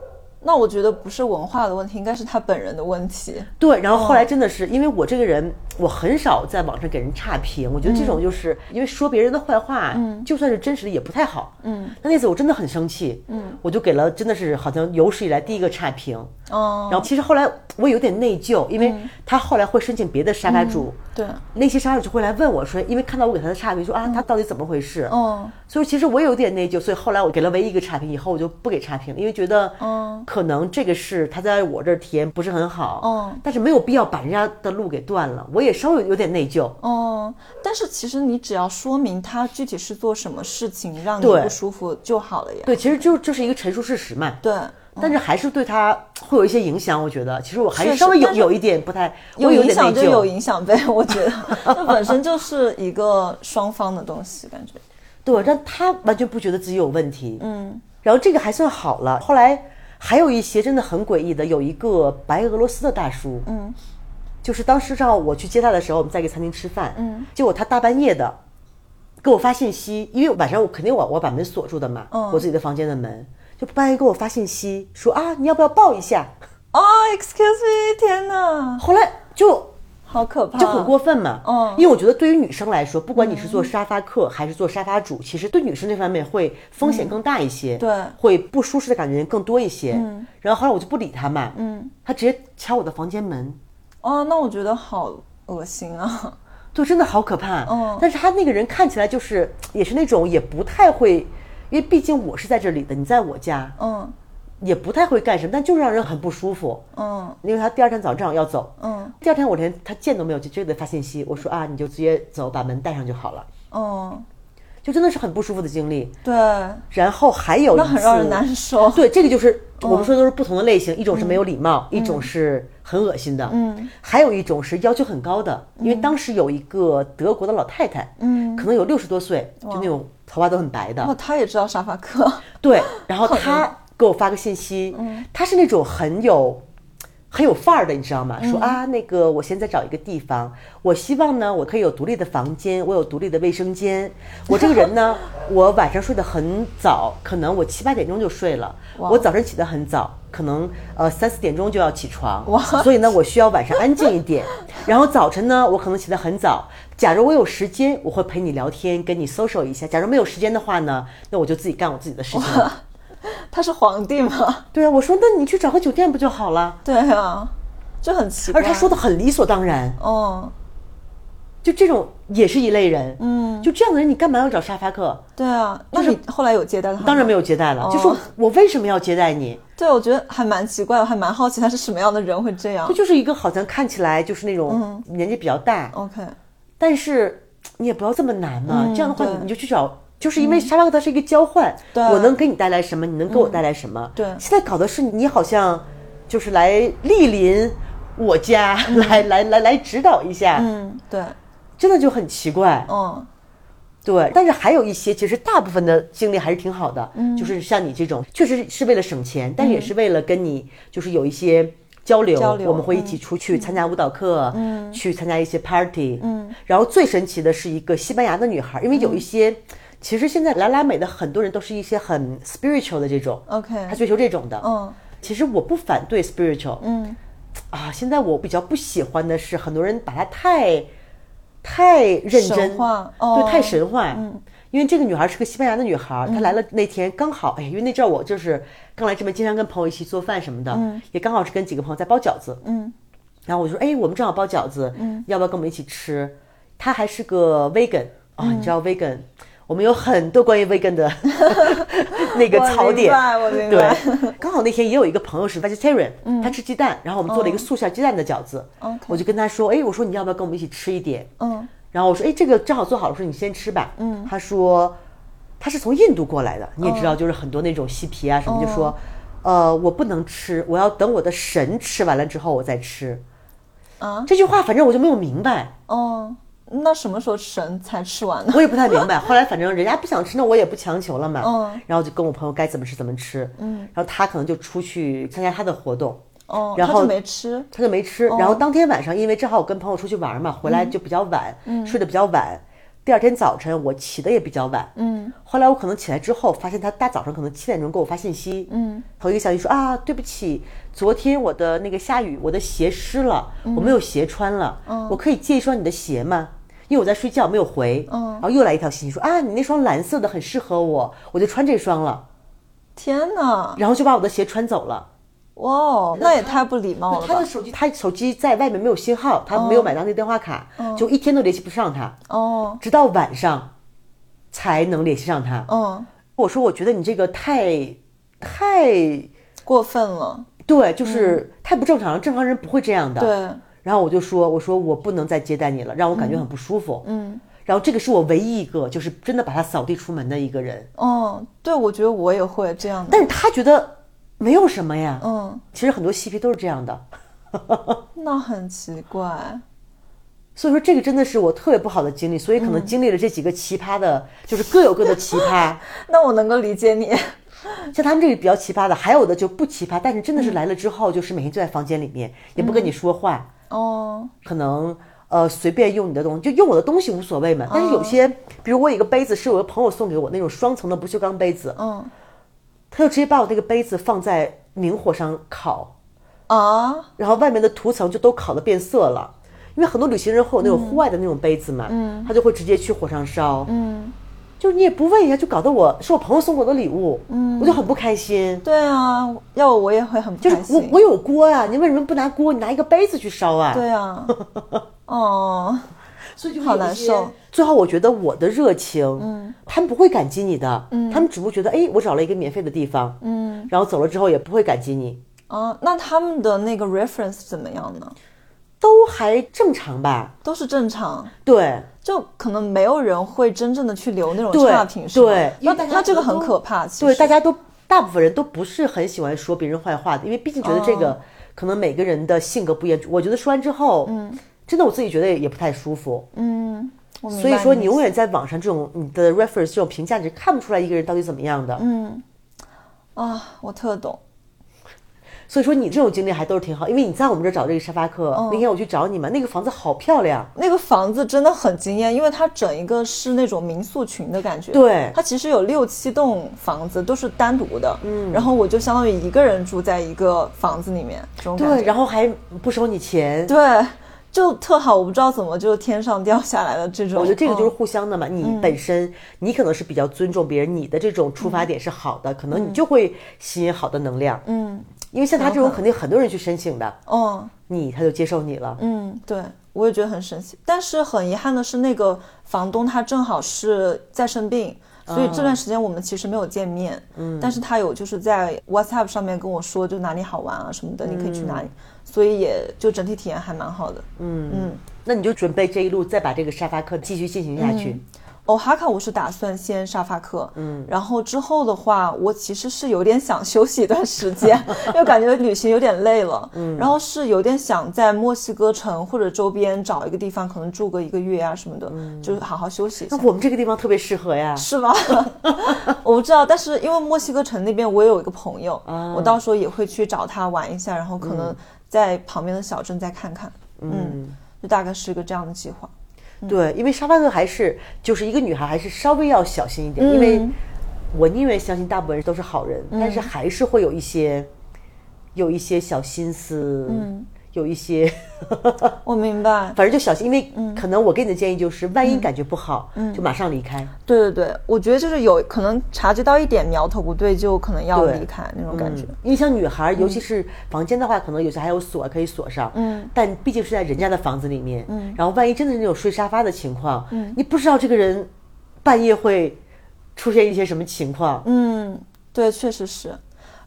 那我觉得不是文化的问题，应该是他本人的问题。对，然后后来真的是因为我这个人，我很少在网上给人差评。我觉得这种就是因为说别人的坏话，嗯，就算是真实的也不太好。嗯，那那次我真的很生气，嗯，我就给了真的是好像有史以来第一个差评。哦，然后其实后来我有点内疚，因为他后来会申请别的沙发主，对，那些沙发主会来问我说，因为看到我给他的差评，说啊他到底怎么回事？哦，所以其实我有点内疚，所以后来我给了唯一一个差评，以后我就不给差评，因为觉得，嗯，可能这个是他在我这儿体验不是很好，嗯，但是没有必要把人家的路给断了，我也稍微有点内疚，嗯，但是其实你只要说明他具体是做什么事情让你不舒服就好了呀，对，其实就就是一个陈述事实嘛，对。但是还是对他会有一些影响，我觉得。其实我还是稍微有有一点不太有影响就有影响呗，我觉得。那本身就是一个双方的东西，感觉。对，但他完全不觉得自己有问题，嗯，然后这个还算好了，后来还有一些真的很诡异的，有一个白俄罗斯的大叔，嗯，就是当时正好我去接他的时候，我们在一个餐厅吃饭，嗯，结果他大半夜的给我发信息，因为晚上我肯定我我把门锁住的嘛，嗯，我自己的房间的门。就半夜给我发信息说啊，你要不要抱一下？啊，excuse me，天哪！后来就好可怕，就很过分嘛。嗯，因为我觉得对于女生来说，不管你是做沙发客还是做沙发主，其实对女生这方面会风险更大一些，对，会不舒适的感觉更多一些。嗯，然后后来我就不理他嘛，嗯，他直接敲我的房间门。哦，那我觉得好恶心啊！就，真的好可怕。嗯，但是他那个人看起来就是也是那种也不太会。因为毕竟我是在这里的，你在我家，嗯，也不太会干什么，但就是让人很不舒服，嗯，因为他第二天早上正好要走，嗯，第二天我连他见都没有，就直接给他发信息，我说啊，你就直接走，把门带上就好了，嗯，就真的是很不舒服的经历，对，然后还有那很让人难受，对，这个就是我们说都是不同的类型，一种是没有礼貌，一种是很恶心的，嗯，还有一种是要求很高的，因为当时有一个德国的老太太，嗯，可能有六十多岁，就那种。头发都很白的，哦，她也知道沙发客，对，然后她给我发个信息，她是那种很有很有范儿的，你知道吗？说啊，那个我现在找一个地方，我希望呢，我可以有独立的房间，我有独立的卫生间。我这个人呢，我晚上睡得很早，可能我七八点钟就睡了，我早晨起得很早，可能呃三四点钟就要起床，所以呢，我需要晚上安静一点。然后早晨呢，我可能起得很早。假如我有时间，我会陪你聊天，跟你 social 一下。假如没有时间的话呢，那我就自己干我自己的事情了。他是皇帝吗？对啊，我说那你去找个酒店不就好了？对啊，就很奇怪。而他说的很理所当然。哦，就这种也是一类人。嗯，就这样的人，你干嘛要找沙发客？对啊，那你后来有接待他？当然没有接待了。就说我为什么要接待你？对，我觉得还蛮奇怪，我还蛮好奇他是什么样的人会这样。他就是一个好像看起来就是那种年纪比较大。OK，但是。你也不要这么难嘛，这样的话你你就去找，就是因为沙发客它是一个交换，我能给你带来什么，你能给我带来什么。对，现在搞的是你好像就是来莅临我家，来来来来指导一下。嗯，对，真的就很奇怪。嗯，对，但是还有一些，其实大部分的经历还是挺好的。嗯，就是像你这种，确实是为了省钱，但也是为了跟你就是有一些。交流，我们会一起出去参加舞蹈课，嗯去参加一些 party。嗯，然后最神奇的是一个西班牙的女孩，因为有一些其实现在来拉美的很多人都是一些很 spiritual 的这种，OK，他追求这种的。嗯。其实我不反对 spiritual，嗯。啊，现在我比较不喜欢的是很多人把它太太认真对，太神话。嗯，因为这个女孩是个西班牙的女孩，她来了那天刚好，哎，因为那阵儿我就是刚来这边，经常跟朋友一起做饭什么的，嗯。也刚好是跟几个朋友在包饺子，嗯。然后我就说，哎，我们正好包饺子，嗯。要不要跟我们一起吃？她还是个 vegan 啊、嗯。你知道 vegan，我们有很多关于 vegan 的 那个槽点，明白我明白。对，刚好那天也有一个朋友是 vegetarian，、他吃鸡蛋，然后我们做了一个素馅鸡蛋的饺子。我就跟他说，哎，我说你要不要跟我们一起吃一点？嗯。然后我说，哎，这个正好做好了，我说你先吃吧。嗯，他说他是从印度过来的，你也知道，就是很多那种嬉皮啊什么，就说，呃，我不能吃，我要等我的神吃完了之后我再吃。啊。这句话反正我就没有明白，哦，那什么时候神才吃完呢？我也不太明白。后来反正人家不想吃，那我也不强求了嘛。嗯然后就跟我朋友该怎么吃怎么吃。嗯，然后他可能就出去参加他的活动。哦，然后他就没吃。他就没吃。然后当天晚上，因为正好我跟朋友出去玩嘛，回来就比较晚，睡得比较晚。第二天早晨我起的也比较晚，嗯后来我可能起来之后，发现他大早上可能七点钟给我发信息，嗯，头一个消息说啊，对不起，昨天我的那个下雨，我的鞋湿了，我没有鞋穿了，我可以借一双你的鞋吗？因为我在睡觉没有回，嗯然后又来一条信息说啊，你那双蓝色的很适合我，我就穿这双了，天哪！然后就把我的鞋穿走了。哇哦，那也太不礼貌了吧他的？手机，他手机在外面没有信号，他没有买到那个电话卡，就一天都联系不上他，哦，直到晚上才能联系上他。嗯，我说，我觉得你这个太太过分了。对，就是太不正常了，正常人不会这样的。。对，然后我就说，我说我不能再接待你了，让我感觉很不舒服。嗯，然后这个是我唯一一个就是真的把他扫地出门的一个人，嗯，对，我觉得我也会这样的。但是他觉得没有什么呀。嗯，其实很多嬉皮都是这样的。那很奇怪。所以说这个真的是我特别不好的经历，所以可能经历了这几个奇葩的，就是各有各的奇葩。那我能够理解你。像他们这个比较奇葩的，还有的就不奇葩，但是真的是来了之后，就是每天就在房间里面，也不跟你说话，哦，可能呃随便用你的东西，就用我的东西无所谓嘛。但是有些，比如我有一个杯子是我的朋友送给我那种双层的不锈钢杯子，嗯。他就直接把我那个杯子放在明火上烤，啊，然后外面的涂层就都烤的变色了。因为很多旅行人会有那种户外的那种杯子嘛，嗯。他就会直接去火上烧，嗯，就是你也不问一下，就搞得我是我朋友送我的礼物，嗯，我就很不开心。对啊，要我我也会很不就是开心。我我有锅呀、你为什么不拿锅？你拿一个杯子去烧啊？对啊，哦，所以就好难受。最后我觉得我的热情，嗯，他们不会感激你的，嗯，他们只不过觉得，哎，我找了一个免费的地方，嗯然后走了之后也不会感激你，啊，那他们的那个 reference 怎么样呢？都还正常吧？都是正常，对，就可能没有人会真正的去留那种对差评，对。因那为大家那这个很可怕，对，大家都大部分人都不是很喜欢说别人坏话的，因为毕竟觉得这哦。个、可能每个人的性格不一样。我觉得说完之后，嗯，真的我自己觉得也也不太舒服。嗯，所以说，你永远在网上这种你的 reference 这种评价，你是看不出来一个人到底怎么样的。嗯。啊，我特懂，所以说，你这种经历还都是挺好，因为你在我们这儿找这个沙发客，哦那天我去找你嘛，那个房子好漂亮。那个房子真的很惊艳，因为它整一个是那种民宿群的感觉。对它其实有六七栋房子都是单独的，嗯，然后我就相当于一个人住在一个房子里面，这种感对，然后还不收你钱。对，就特好，我不知道怎么就天上掉下来的这种。我觉得这个就是嗯互相的嘛。你本身你可能是比较尊重别人，你的这种出发点是好的，可能你就会吸引好的能量。嗯因为像他这种肯定很多人去申请的，嗯你他就接受你了。嗯，对，我也觉得很神奇。但是很遗憾的是，那个房东他正好是在生病。所以这段时间我们其实没有见面，嗯，但是他有就是在 WhatsApp 上面跟我说，就哪里好玩啊什么的，你可以去哪里，所以也就整体体验还蛮好的。嗯嗯，那你就准备这一路再把这个沙发课继续进行下去。哦，哈卡我是打算先沙发客，嗯，然后之后的话，我其实是有点想休息一段时间，因为感觉旅行有点累了，嗯，然后是有点想在墨西哥城或者周边找一个地方，可能住个一个月啊什么的，就是好好休息一下那。我们这个地方特别适合呀。是吗？我不知道，但是因为墨西哥城那边我也有一个朋友，嗯我到时候也会去找他玩一下，然后可能在旁边的小镇再看看，嗯，就大概是一个这样的计划。对，因为沙发客还是就是一个女孩，还是稍微要小心一点，因为我宁愿相信大部分人都是好人，但是还是会有一些有一些小心思，嗯，有一些，我明白。反正就小心，因为可能我给你的建议就是，万一感觉不好，就马上离开。对对对，我觉得就是有可能察觉到一点苗头不对，就可能要离开那种感觉。因为像女孩，尤其是房间的话，可能有些还有锁可以锁上，嗯，但毕竟是在人家的房子里面，嗯，然后万一真的是那种睡沙发的情况，嗯，你不知道这个人半夜会出现一些什么情况，嗯，对，确实是。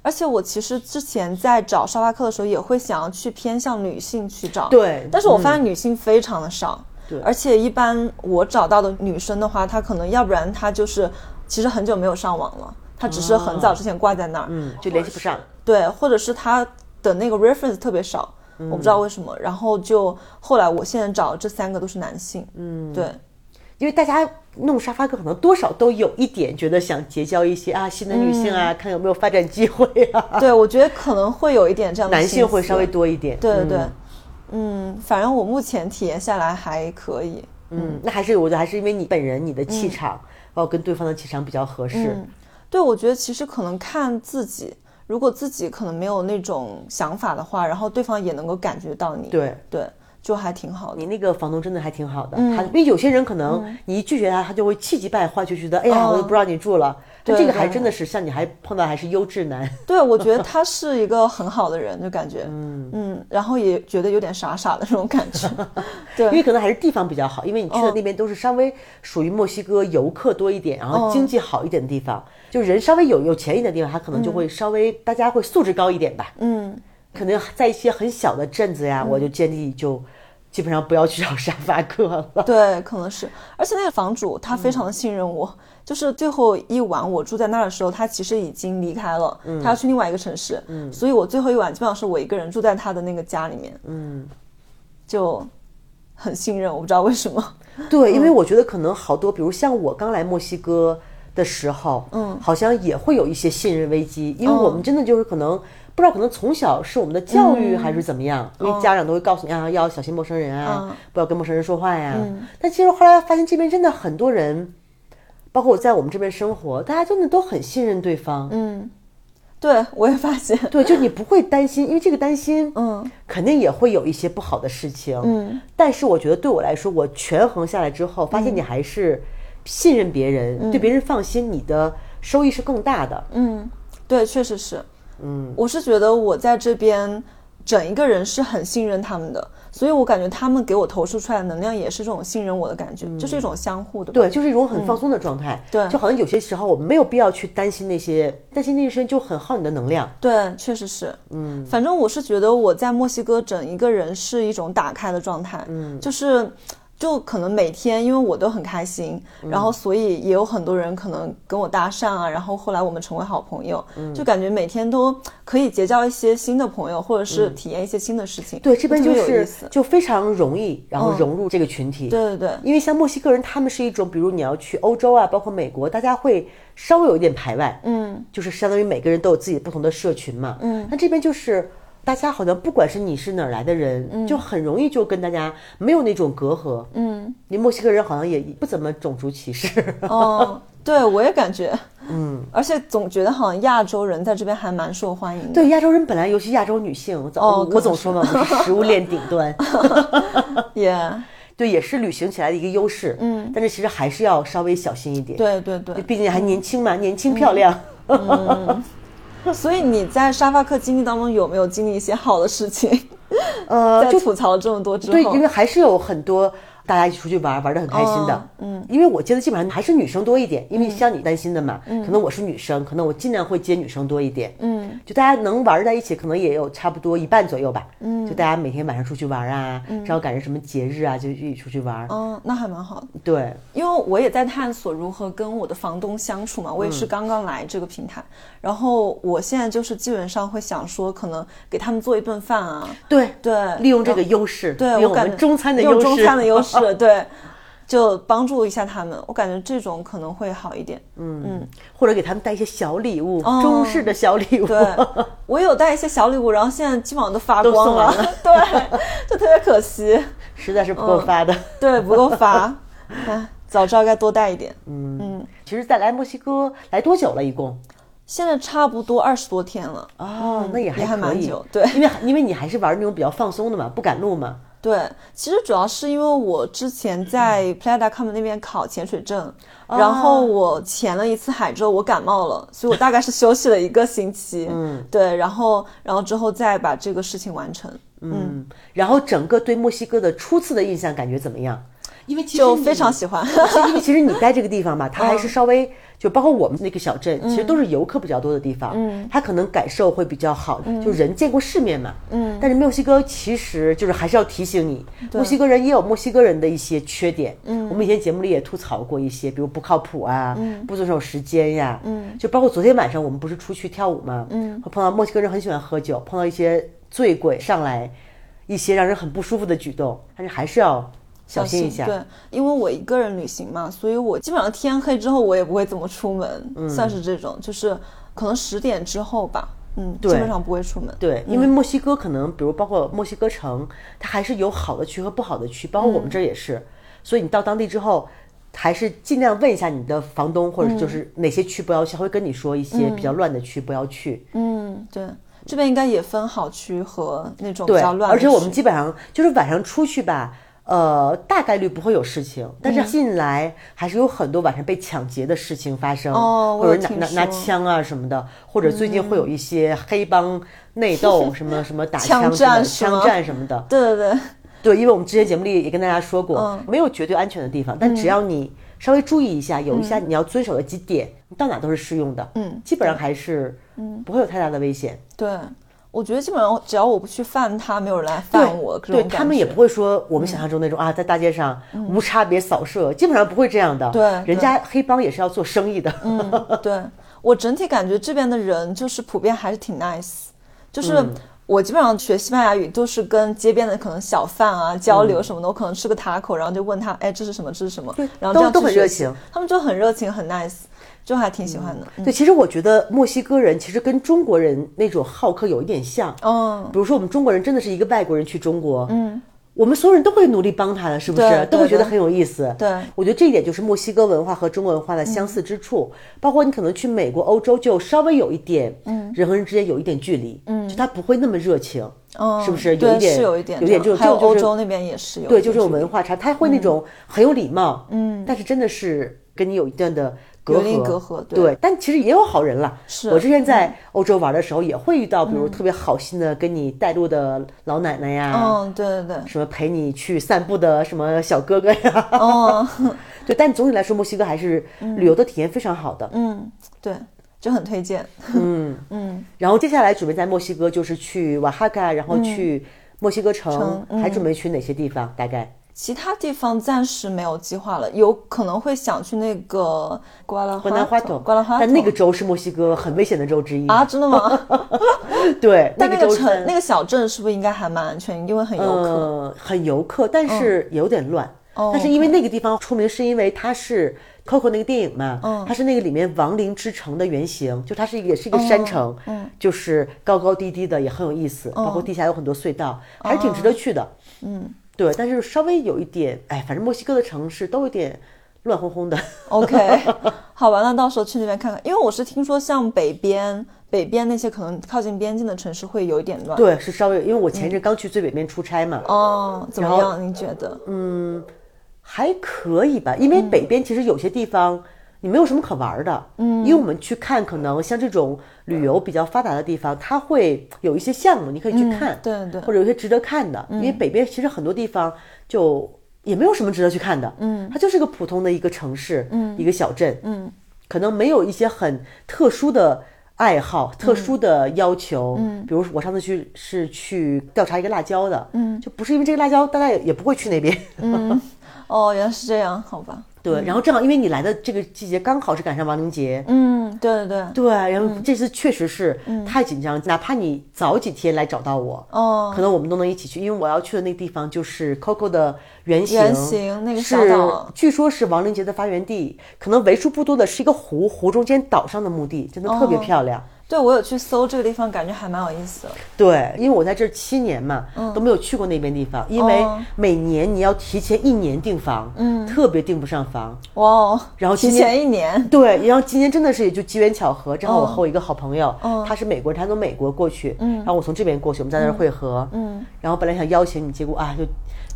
而且我其实之前在找沙发客的时候，也会想要去偏向女性去找，对。但是我发现女性非常的少，对。而且一般我找到的女生的话，她可能要不然她就是其实很久没有上网了，她只是很早之前挂在那儿，嗯，就联系不上。对，或者是她的那个 reference 特别少，我不知道为什么。然后就后来我现在找这三个都是男性，嗯，对。因为大家弄沙发客，可能多少都有一点觉得想结交一些啊新的女性啊，看有没有发展机会啊。对，我觉得可能会有一点这样的。男性会稍微多一点。对对对，嗯，反正我目前体验下来还可以。嗯，那还是我觉得还是因为你本人你的气场，包括跟对方的气场比较合适。对，我觉得其实可能看自己，如果自己可能没有那种想法的话，然后对方也能够感觉到你。对对。就还挺好的，你那个房东真的还挺好的，他因为有些人可能你一拒绝他，他就会气急败坏，就觉得哎呀，我都不让你住了。但这个还真的是像你还碰到还是优质男。对，我觉得他是一个很好的人，就感觉。嗯。嗯，然后也觉得有点傻傻的那种感觉。对，因为可能还是地方比较好，因为你去的那边都是稍微属于墨西哥游客多一点，然后经济好一点的地方，就人稍微有有钱一点的地方，他可能就会稍微大家会素质高一点吧。嗯。可能在一些很小的镇子呀，我就建议就基本上不要去找沙发客了。对，可能是。而且那个房主他非常的信任我，就是最后一晚我住在那儿的时候，他其实已经离开了，他要去另外一个城市。嗯。所以我最后一晚基本上是我一个人住在他的那个家里面。嗯。就很信任，我不知道为什么。对，因为我觉得可能好多，比如像我刚来墨西哥的时候，嗯，好像也会有一些信任危机，因为我们真的就是可能。不知道可能从小是我们的教育还是怎么样，因为家长都会告诉你啊，要小心陌生人啊，不要跟陌生人说话呀。但其实后来发现这边真的很多人，包括我在我们这边生活，大家真的都很信任对方。嗯，对我也发现，对，就你不会担心，因为这个担心，嗯，肯定也会有一些不好的事情。嗯，但是我觉得对我来说，我权衡下来之后，发现你还是信任别人，对别人放心，你的收益是更大的。嗯，对，确实是。嗯，我是觉得我在这边整一个人是很信任他们的，所以我感觉他们给我投射出来的能量也是这种信任我的感觉，就是一种相互的。对，就是一种很放松的状态。对，就好像有些时候我们没有必要去担心那些，担心那些就很耗你的能量。对，确实是。嗯，反正我是觉得我在墨西哥整一个人是一种打开的状态。嗯，就是。就可能每天，因为我都很开心，然后所以也有很多人可能跟我搭讪啊，然后后来我们成为好朋友，就感觉每天都可以结交一些新的朋友，或者是体验一些新的事情。对，这边就是就非常容易，然后融入这个群体。对对对，因为像墨西哥人，他们是一种，比如你要去欧洲啊，包括美国，大家会稍微有一点排外，嗯，就是相当于每个人都有自己不同的社群嘛，嗯，那这边就是。大家好像不管是你是哪儿来的人，就很容易就跟大家没有那种隔阂。嗯，你墨西哥人好像也不怎么种族歧视。哦，对，我也感觉。嗯，而且总觉得好像亚洲人在这边还蛮受欢迎的。对，亚洲人本来尤其亚洲女性，哦，我总说嘛，我是食物链顶端。也，对，也是旅行起来的一个优势。嗯，但是其实还是要稍微小心一点。对对对，毕竟还年轻嘛，年轻漂亮。嗯。所以你在沙发客经历当中有没有经历一些好的事情？呃，在吐槽这么多之后，对，因为还是有很多。大家一起出去玩，玩的很开心的。嗯，因为我接的基本上还是女生多一点，因为像你担心的嘛，可能我是女生，可能我尽量会接女生多一点。嗯，就大家能玩在一起，可能也有差不多一半左右吧。嗯，就大家每天晚上出去玩啊，然后赶上什么节日啊，就一起出去玩。嗯，那还蛮好的。对，因为我也在探索如何跟我的房东相处嘛，我也是刚刚来这个平台，然后我现在就是基本上会想说，可能给他们做一顿饭啊。对对，利用这个优势，对，用我们中餐的优势，中餐的优势。是对，就帮助一下他们，我感觉这种可能会好一点。嗯嗯，或者给他们带一些小礼物，中式的小礼物。对，我有带一些小礼物，然后现在基本上都发光了。对，就特别可惜。实在是不够发的。对，不够发，哎，早知道该多带一点。嗯嗯，其实，在来墨西哥来多久了？一共？现在差不多二十多天了。哦，那也也还蛮久。对，因为因为你还是玩那种比较放松的嘛，不赶路嘛。对，其实主要是因为我之前在 Playa.com 那边考潜水证，然后我潜了一次海之后我感冒了，所以我大概是休息了一个星期。嗯，对，然后然后之后再把这个事情完成。嗯，然后整个对墨西哥的初次的印象感觉怎么样？因为其实就非常喜欢，因为其实你在这个地方吧，它还是稍微就包括我们那个小镇，其实都是游客比较多的地方，嗯，它可能感受会比较好，就人见过世面嘛，嗯，但是墨西哥其实就是还是要提醒你，墨西哥人也有墨西哥人的一些缺点，嗯，我们以前节目里也吐槽过一些，比如不靠谱啊，不遵守时间呀，嗯，就包括昨天晚上我们不是出去跳舞嘛，嗯，会碰到墨西哥人很喜欢喝酒，碰到一些醉鬼上来，一些让人很不舒服的举动，但是还是要。小心一下，对，因为我一个人旅行嘛，所以我基本上天黑之后我也不会怎么出门，算是这种，就是可能十点之后吧，嗯，基本上不会出门。对，因为墨西哥可能，比如包括墨西哥城，它还是有好的区和不好的区，包括我们这儿也是，所以你到当地之后，还是尽量问一下你的房东，或者就是哪些区不要去，他会跟你说一些比较乱的区不要去。嗯，对，这边应该也分好区和那种比较乱，而且我们基本上就是晚上出去吧。呃，大概率不会有事情，但是近来还是有很多晚上被抢劫的事情发生，或者拿拿拿枪啊什么的，或者最近会有一些黑帮内斗，什么什么打枪战、枪战什么的。对对对，对，因为我们之前节目里也跟大家说过，没有绝对安全的地方，但只要你稍微注意一下，有一下你要遵守的几点，你到哪都是适用的。嗯，基本上还是嗯不会有太大的危险。对。我觉得基本上只要我不去犯他，没有人来犯我。对他们也不会说我们想象中那种啊，在大街上无差别扫射，基本上不会这样的。对，人家黑帮也是要做生意的。嗯，对我整体感觉这边的人就是普遍还是挺 nice，就是我基本上学西班牙语都是跟街边的可能小贩啊交流什么的，我可能吃个塔口，然后就问他，哎，这是什么？这是什么？对，然后这样都很热情，他们就很热情，很 nice。就还挺喜欢的。对，其实我觉得墨西哥人其实跟中国人那种好客有一点像。嗯，比如说我们中国人真的是一个外国人去中国，嗯，我们所有人都会努力帮他的，是不是？都会觉得很有意思。对，我觉得这一点就是墨西哥文化和中国文化的相似之处。包括你可能去美国、欧洲，就稍微有一点，嗯，人和人之间有一点距离，嗯，就他不会那么热情，是不是？有一点，是有一点，有点就还有欧洲那边也是有，对，就这种文化差，他会那种很有礼貌，嗯，但是真的是跟你有一段的。隔阂，隔阂，对，但其实也有好人了。是我之前在欧洲玩的时候，也会遇到，比如特别好心的跟你带路的老奶奶呀，嗯，对对对，什么陪你去散步的什么小哥哥呀，哦，对，但总体来说，墨西哥还是旅游的体验非常好的。嗯，对，就很推荐。嗯嗯，然后接下来准备在墨西哥就是去瓦哈卡，然后去墨西哥城，还准备去哪些地方？大概？其他地方暂时没有计划了，有可能会想去那个瓜拉花托，瓜拉花但那个州是墨西哥很危险的州之一啊！真的吗？对，但那个城、那个小镇是不是应该还蛮安全？因为很游客，很游客，但是有点乱。但是因为那个地方出名，是因为它是 Coco 那个电影嘛，它是那个里面亡灵之城的原型，就它是也是一个山城，嗯，就是高高低低的，也很有意思，包括地下有很多隧道，还是挺值得去的，嗯。对，但是稍微有一点，哎，反正墨西哥的城市都有点乱哄哄的。OK，好吧，那到时候去那边看看，因为我是听说像北边、北边那些可能靠近边境的城市会有一点乱。对，是稍微，因为我前阵刚去最北边出差嘛。哦，怎么样？你觉得？嗯，还可以吧，因为北边其实有些地方。你没有什么可玩的，嗯，因为我们去看，可能像这种旅游比较发达的地方，它会有一些项目，你可以去看，对对，或者有些值得看的。因为北边其实很多地方就也没有什么值得去看的，嗯，它就是个普通的一个城市，嗯，一个小镇，嗯，可能没有一些很特殊的爱好、特殊的要求，嗯，比如我上次去是去调查一个辣椒的，嗯，就不是因为这个辣椒，大家也也不会去那边，嗯，哦，原来是这样，好吧。对，然后正好因为你来的这个季节刚好是赶上亡灵节，嗯，对对对，对，然后这次确实是太紧张，哪怕你早几天来找到我，哦，可能我们都能一起去，因为我要去的那个地方就是 Coco 的原型，原型那个是，据说是亡灵节的发源地，可能为数不多的是一个湖，湖中间岛上的墓地，真的特别漂亮。对我有去搜这个地方，感觉还蛮有意思的。对，因为我在这七年嘛，都没有去过那边地方，因为哦。每年你要提前一年订房，嗯，特别订不上房。哇哦，然后提前一年，对，然后今年真的是也就机缘巧合，正好我哦和我一个好朋友，他是美国人，他从美国过去，嗯，然后我从这边过去，我们在那儿会合，嗯，然后本来想邀请你，结果啊，就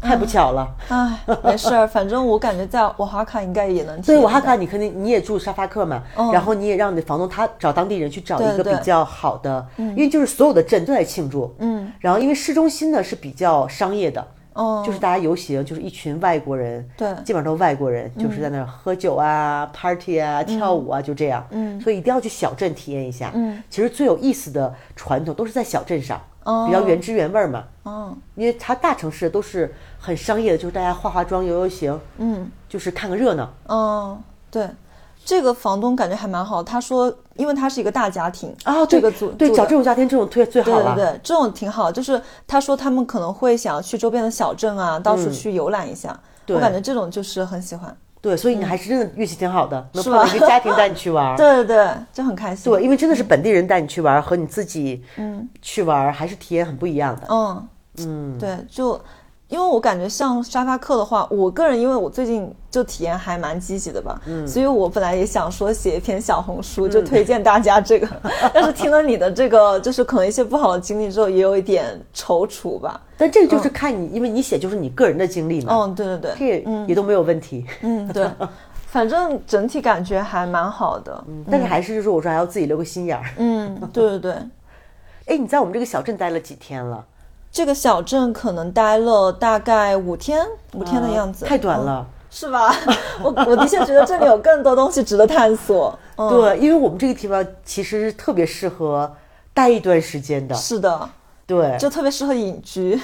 太不巧了。唉，没事儿，反正我感觉在瓦哈卡应该也能体对，验到瓦哈卡你肯定你也住沙发客嘛，然后你也让你的房东他找当地人去找一个比较好的，因为就是所有的镇都在庆祝，嗯，然后因为市中心呢是比较商业的，哦，就是大家游行，就是一群外国人，对。基本上都是外国人，就是在那儿喝酒啊、party 啊、跳舞啊，就这样。嗯，所以一定要去小镇体验一下。嗯，其实最有意思的传统都是在小镇上，比较原汁原味儿嘛。嗯，因为它大城市都是很商业的，就是大家化化妆、游游行，嗯，就是看个热闹。嗯，对，这个房东感觉还蛮好。他说，因为他是一个大家庭啊，对这个组对，找这种家庭这种最最好了。对对对，这种挺好。就是他说他们可能会想要去周边的小镇啊，到处去游览一下。我感觉这种就是很喜欢。对，所以你还是真的运气挺好的，能碰到一个家庭带你去玩。对对对，就很开心。对，因为真的是本地人带你去玩儿，和你自己嗯去玩还是体验很不一样的。嗯嗯，对，就因为我感觉像沙发客的话，我个人因为我最近就体验还蛮积极的吧，嗯，所以我本来也想说写一篇小红书，就推荐大家这个，但是听了你的这个，就是可能一些不好的经历之后，也有一点踌躇吧。但这个就是看你，因为你写就是你个人的经历嘛，嗯，对对对，这也也都没有问题。嗯对，反正整体感觉还蛮好的。但是还是就是我说还要自己留个心眼儿。嗯，对对对。哎，你在我们这个小镇待了几天了？这个小镇可能待了大概五天，五天的样子，太短嗯了。是吧？我我的确觉得这里有更多东西值得探索。嗯，对，因为我们这个地方其实特别适合待一段时间的。是的，对，就特别适合隐居。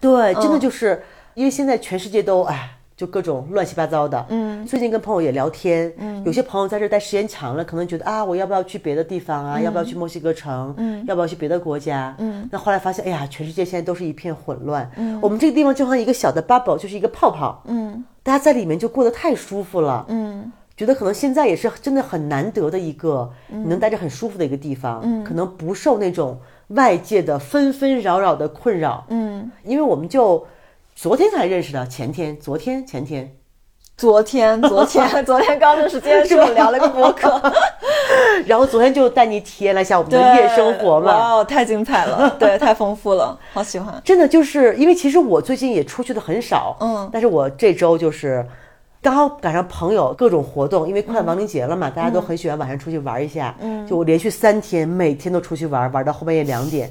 对，真嗯的就是因为现在全世界都哎。就各种乱七八糟的，嗯，最近跟朋友也聊天，嗯，有些朋友在这待时间长了，可能觉得啊，我要不要去别的地方啊？要不要去墨西哥城？嗯，要不要去别的国家？嗯，那后来发现，哎呀，全世界现在都是一片混乱，嗯，我们这个地方就像一个小的 bubble，就是一个泡泡，嗯，大家在里面就过得太舒服了，嗯，觉得可能现在也是真的很难得的一个，你能待着很舒服的一个地方，嗯，可能不受那种外界的纷纷扰扰的困扰，嗯，因为我们就。昨天才认识的，前天、昨天、前天，昨天、昨天、昨天刚认识，今天是我聊了个博客，然后昨天就带你体验了一下我们的夜生活嘛，哦，太精彩了，对，太丰富了，好喜欢。真的就是因为其实我最近也出去的很少，嗯，但是我这周就是刚好赶上朋友各种活动，因为快亡灵节了嘛，大家都很喜欢晚上出去玩一下，嗯，就我连续三天每天都出去玩，玩到后半夜两点，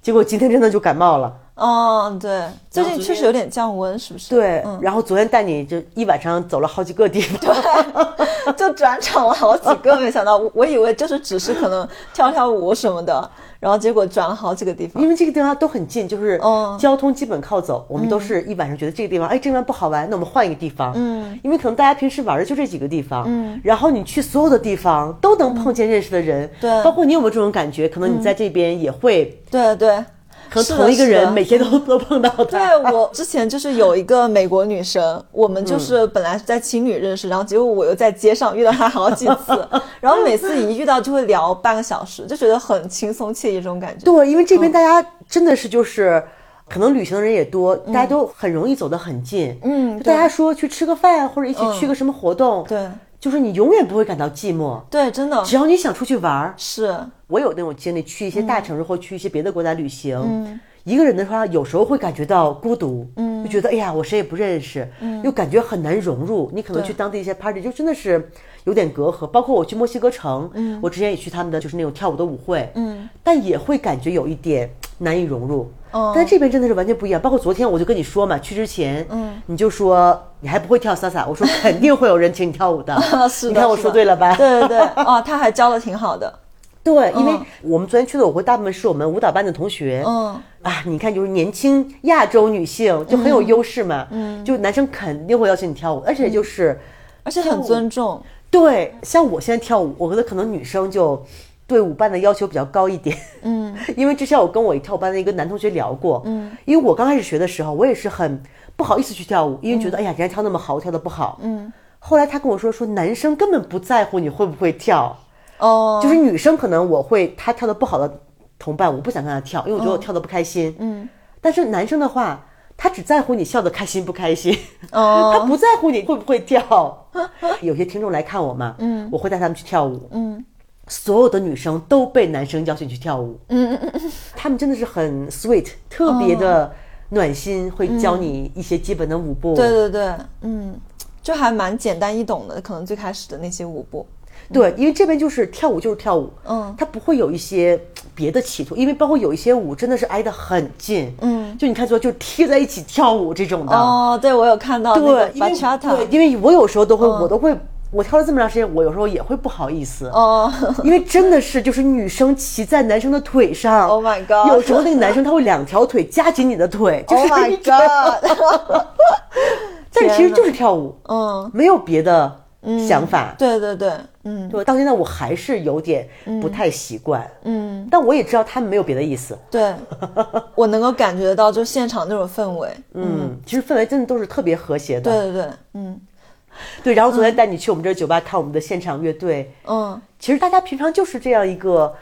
结果今天真的就感冒了。嗯，对，最近确实有点降温，是不是？对，然后昨天带你就一晚上走了好几个地方，对，就转场了好几个，没想到我我以为就是只是可能跳跳舞什么的，然后结果转了好几个地方。因为这个地方都很近，就是交通基本靠走，我们都是一晚上觉得这个地方，哎，这个地方不好玩，那我们换一个地方。嗯，因为可能大家平时玩的就这几个地方，嗯，然后你去所有的地方都能碰见认识的人，对，包括你有没有这种感觉？可能你在这边也会，对对。可能同一个人每天都 都碰到他。对我之前就是有一个美国女生，我们就是本来是在青旅认识，然后结果我又在街上遇到她好几次，然后每次一遇到就会聊半个小时，就觉得很轻松惬意这种感觉。对，因为这边大家真的是就是。可能旅行的人也多，大家都很容易走得很近。嗯，大家说去吃个饭或者一起去个什么活动，对，就是你永远不会感到寂寞。对，真的，只要你想出去玩儿，是。我有那种经历，去一些大城市或去一些别的国家旅行，一个人的话，有时候会感觉到孤独，嗯，就觉得哎呀，我谁也不认识，嗯，又感觉很难融入。你可能去当地一些 party，就真的是有点隔阂。包括我去墨西哥城，嗯，我之前也去他们的就是那种跳舞的舞会，嗯，但也会感觉有一点难以融入。但这边真的是完全不一样。包括昨天我就跟你说嘛，去之前，嗯，你就说你还不会跳 salsa，我说肯定会有人请你跳舞的。是的，你看我说对了吧？对对对，哦，他还教的挺好的。对，因为我们昨天去的舞会，大部分是我们舞蹈班的同学。嗯啊，你看，就是年轻亚洲女性就很有优势嘛。嗯，就男生肯定会邀请你跳舞，而且就是，而且很尊重。对，像我现在跳舞，我觉得可能女生就对舞伴的要求比较高一点。嗯，因为之前我跟我一跳舞班的一个男同学聊过。嗯，因为我刚开始学的时候，我也是很不好意思去跳舞，因为觉得、哎呀，人家跳那么好，我跳的不好。嗯，后来他跟我说，说男生根本不在乎你会不会跳。哦，就是女生可能我会他跳的不好的同伴，我不想跟他跳，因为我觉得我跳的不开心。嗯，但是男生的话，他只在乎你笑的开心不开心，他哦，不在乎你会不会跳。有些听众来看我嘛，嗯，我会带他们去跳舞，嗯，所有的女生都被男生邀请去跳舞，嗯嗯嗯，他们真的是很 sweet，特别的暖心，会教你一些基本的舞步。对对对，嗯，就还蛮简单易懂的，可能最开始的那些舞步，对，因为这边就是跳舞就是跳舞，嗯。他不会有一些别的企图，因为包括有一些舞真的是挨得很近，嗯，就你看说就贴在一起跳舞这种的，哦，对我有看到那个对，因为对，因为我有时候都会，我都会，我跳了这么长时间，我有时候也会不好意思，哦。因为真的是就是女生骑在男生的腿上 Oh my god 有时候那个男生他会两条腿夹紧你的腿，就，Oh 是 my god，但其实就是跳舞，嗯，没有别的想法。对对对，嗯。对，到现在我还是有点不太习惯，嗯，但我也知道他们没有别的意思。对，我能够感觉到就现场那种氛围，嗯，其实氛围真的都是特别和谐的。对对对，嗯。对，然后昨天带你去我们这酒吧看我们的现场乐队，嗯。其实大家平常就是这样一个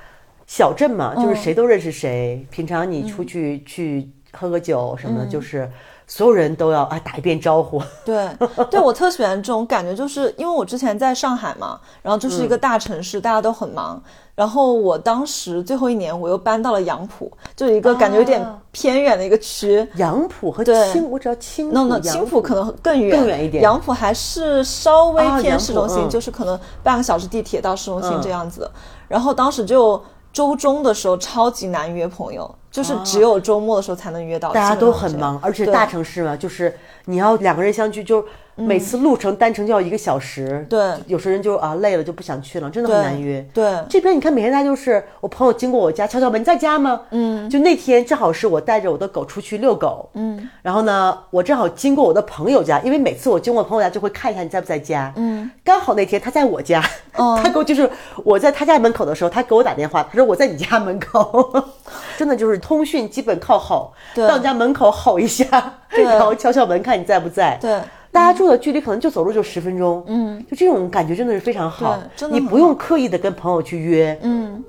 小镇嘛，就是谁都认识谁。平常你出去、去喝个酒什么的，就是所有人都要啊打一遍招呼。对，对我特喜欢这种感觉，就是因为我之前在上海嘛，然后就是一个大城市，大家都很忙。然后我当时最后一年，我又搬到了杨浦，就一个感觉有点啊偏远的一个区。杨浦和青，我只要青浦、no no，青浦可能更远，更远一点杨浦还是稍微偏市中心，嗯就是可能半个小时地铁到市中心嗯这样子。然后当时就周中的时候超级难约朋友，就是只有周末的时候才能约到，大家都很忙而且大城市嘛，就是你要两个人相聚，就每次路程单程就要一个小时。对。有些人就啊累了就不想去了，真的很难约。对这边你看，每天大家就是我朋友经过我家敲敲门，你在家吗？嗯，就那天正好是我带着我的狗出去遛狗，嗯，然后呢，我正好经过我的朋友家，因为每次我经过朋友家就会看一下你在不在家，嗯，刚好那天他在我家，哦。他给我就是我在他家门口的时候，他给我打电话，他说我在你家门口，真的就是通讯基本靠吼，对。到你家门口吼一下，然后敲敲门看你在不在，对。大家住的距离可能就走路就十分钟，嗯，就这种感觉真的是非常好，真的你不用刻意的跟朋友去约，嗯，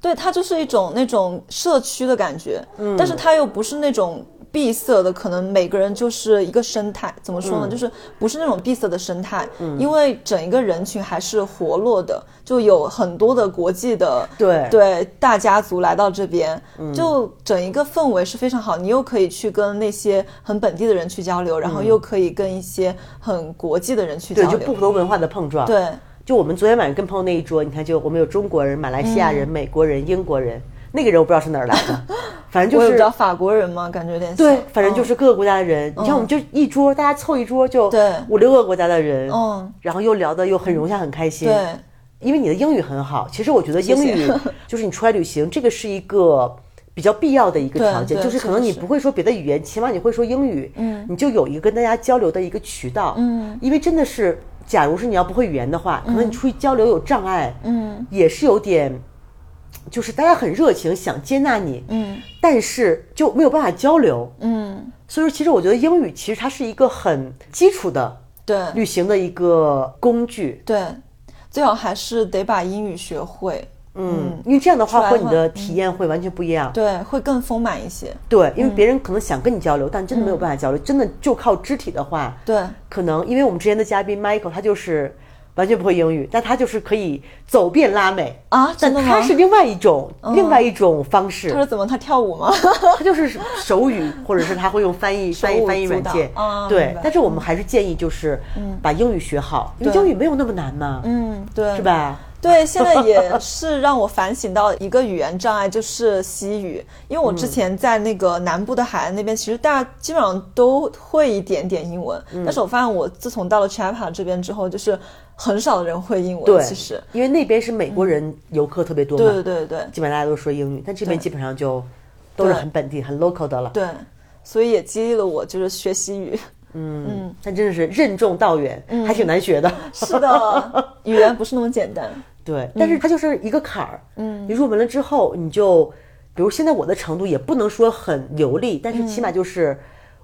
对，它就是一种那种社区的感觉，嗯，但是它又不是那种闭塞的，可能每个人就是一个生态，怎么说呢？就是不是那种闭塞的生态，嗯，因为整一个人群还是活络的，就有很多的国际的对。对大家族来到这边，就整一个氛围是非常好，你又可以去跟那些很本地的人去交流，然后又可以跟一些很国际的人去交流对，就，不同文化的碰撞。，对。就我们昨天晚上跟朋友那一桌，你看，就我们有中国人、马来西亚嗯。人、美国人、英国人，那个人我不知道是哪儿来的，反正就是法国人嘛？感觉有点像对，反正就嗯。是各个国家的人。你看，我们就一桌，大家凑一桌就五六个国家的人，嗯，然后又聊得又很融洽、很开心。对。因为你的英语很好，其实我觉得英语 就是你出来旅行，这个是一个比较必要的一个条件，就是可能你不会说别的语言，起码你会说英语，嗯，你就有一个跟大家交流的一个渠道，嗯，因为真的是，假如是你要不会语言的话，可能你出去交流有障碍，嗯，也是有点，就是大家很热情，想接纳你，嗯。但是就没有办法交流，嗯，所以说其实我觉得英语其实它是一个很基础的对。旅行的一个工具，对，最好还是得把英语学会，嗯，因为这样的话，出来的话会你的体验会完全不一样。对，会更丰满一些。对，因为别人可能想跟你交流，但真的没有办法交流，真的就靠肢体的话，对。可能因为我们之前的嘉宾 Michael，他就是完全不会英语，但他就是可以走遍拉美啊但他是另外一种另外一种方式他，说怎么？他跳舞吗？他就是手语，或者是他会用翻译翻译翻译软件啊，对。但是我们还是建议就是把英语学好，因为英语没有那么难嘛，嗯，对，是？吧？对，现在也是让我反省到一个语言障碍，就是西语。因为我之前在那个南部的海岸那边，其实大家基本上都会一点点英文，嗯但是我发现我自从到了 Chapa 这边之后，就是很少人会英文。对，其实，因为那边是美国人游客特别多嘛，对对对对基本上大家都说英语，但这边基本上就都是很本地、很 local 的了。对，所以也激励了我，就是学西语。嗯，但真的是任重道远，还挺难学的。是的，语言不是那么简单。对，但是它就是一个坎儿。嗯，你入门了之后，你就，比如现在我的程度也不能说很流利，但是起码就是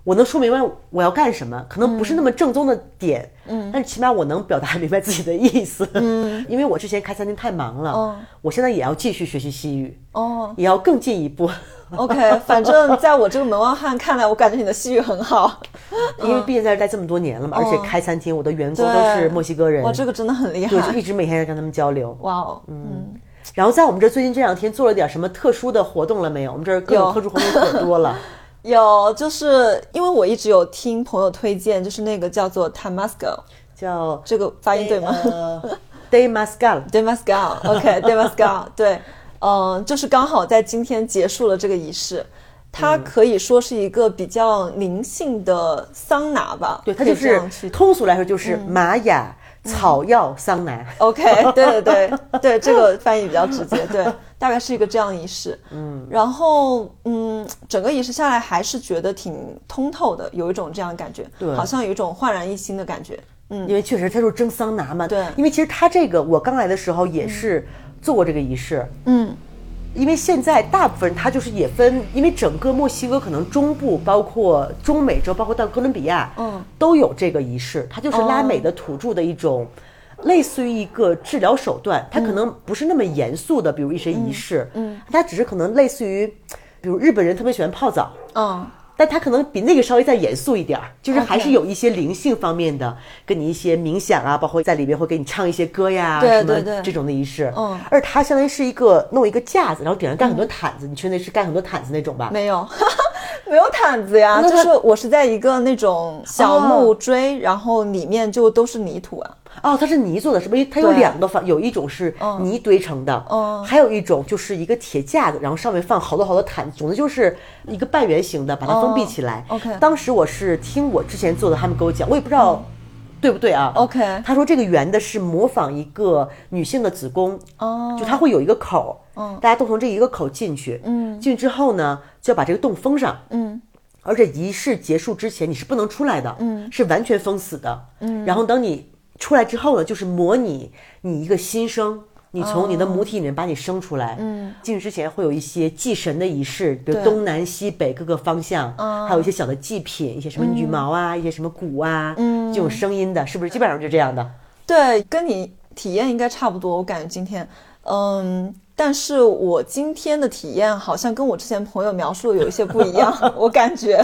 我能说明白我要干什么，可能不是那么正宗的点，嗯，但是起码我能表达明白自己的意思，嗯，因为我之前开餐厅太忙了，哦我现在也要继续学习西语，哦也要更进一步，，OK，反正在我这个门外汉看来，我感觉你的西语很好。因为毕竟在这待这么多年了嘛，而且开餐厅，我的员工都是墨西哥人，哇，这个真的很厉对，就害。一直每天在跟他们交流。哇哦，嗯，然后在我们这儿最近这两天做了点什么特殊的活动了没有？我们这儿各种特殊活动可多了。有，就是因为我一直有听朋友推荐，就是那个叫做 Tamasco，叫这个发音对吗？呃 Day Mascal，d e m a s c a l o k d e m a s c a l 对，嗯、就是刚好在今天结束了这个仪式，它可以说是一个比较灵性的桑拿吧，对，它就是通俗来说就是玛雅草药桑拿。OK，对对对对，这个翻译比较直接，对，大概是一个这样的仪式。嗯，然后嗯，整个仪式下来还是觉得挺通透的，有一种这样的感觉，对好像有一种焕然一新的感觉。嗯，因为确实它就是蒸桑拿嘛。对因为其实它这个我刚来的时候也是做过这个仪式。嗯，因为现在大部分人他就是也分，因为整个墨西哥可能中部，包括中美洲，包括到哥伦比亚，嗯，都有这个仪式。它就是拉美的土著的一种，类似于一个治疗手段。它可能不是那么严肃的，比如一些仪式，嗯，它只是可能类似于，比如日本人特别喜欢泡澡，嗯，但它可能比那个稍微再严肃一点儿，就是还是有一些灵性方面的，跟你一些冥想啊，包括在里面会给你唱一些歌呀，对什么对对这种的仪式。嗯而它相当于是一个弄一个架子，然后顶上盖很多毯子，你去那是盖很多毯子那种吧？没有。没有毯子呀，就是我是在一个那种小木锥，然后里面就都是泥土啊。哦，它是泥做的，是不是？它有两个方，有一种是泥堆成的，嗯。还有一种就是一个铁架子，然后上面放好多好多毯子，总之就是一个半圆形的，把它封闭起来。哦，OK。当时我是听我之前做的，他们给我讲，我也不知道对不对啊。OK 他说这个圆的是模仿一个女性的子宫，哦。就它会有一个口，大家都从这一个口进去，嗯。进去之后呢，就要把这个洞封上，嗯。而且仪式结束之前你是不能出来的，嗯，是完全封死的，嗯。然后等你出来之后呢，就是模拟你一个新生，你从你的母体里面把你生出来，嗯。进去之前会有一些祭神的仪式，比如东南西北各个方向，还有一些小的祭品，一些什么羽毛啊，一些什么鼓啊，嗯，这种声音的，是不是基本上就这样的？对，跟你体验应该差不多。我感觉今天，嗯，但是我今天的体验好像跟我之前朋友描述的有一些不一样，我感觉，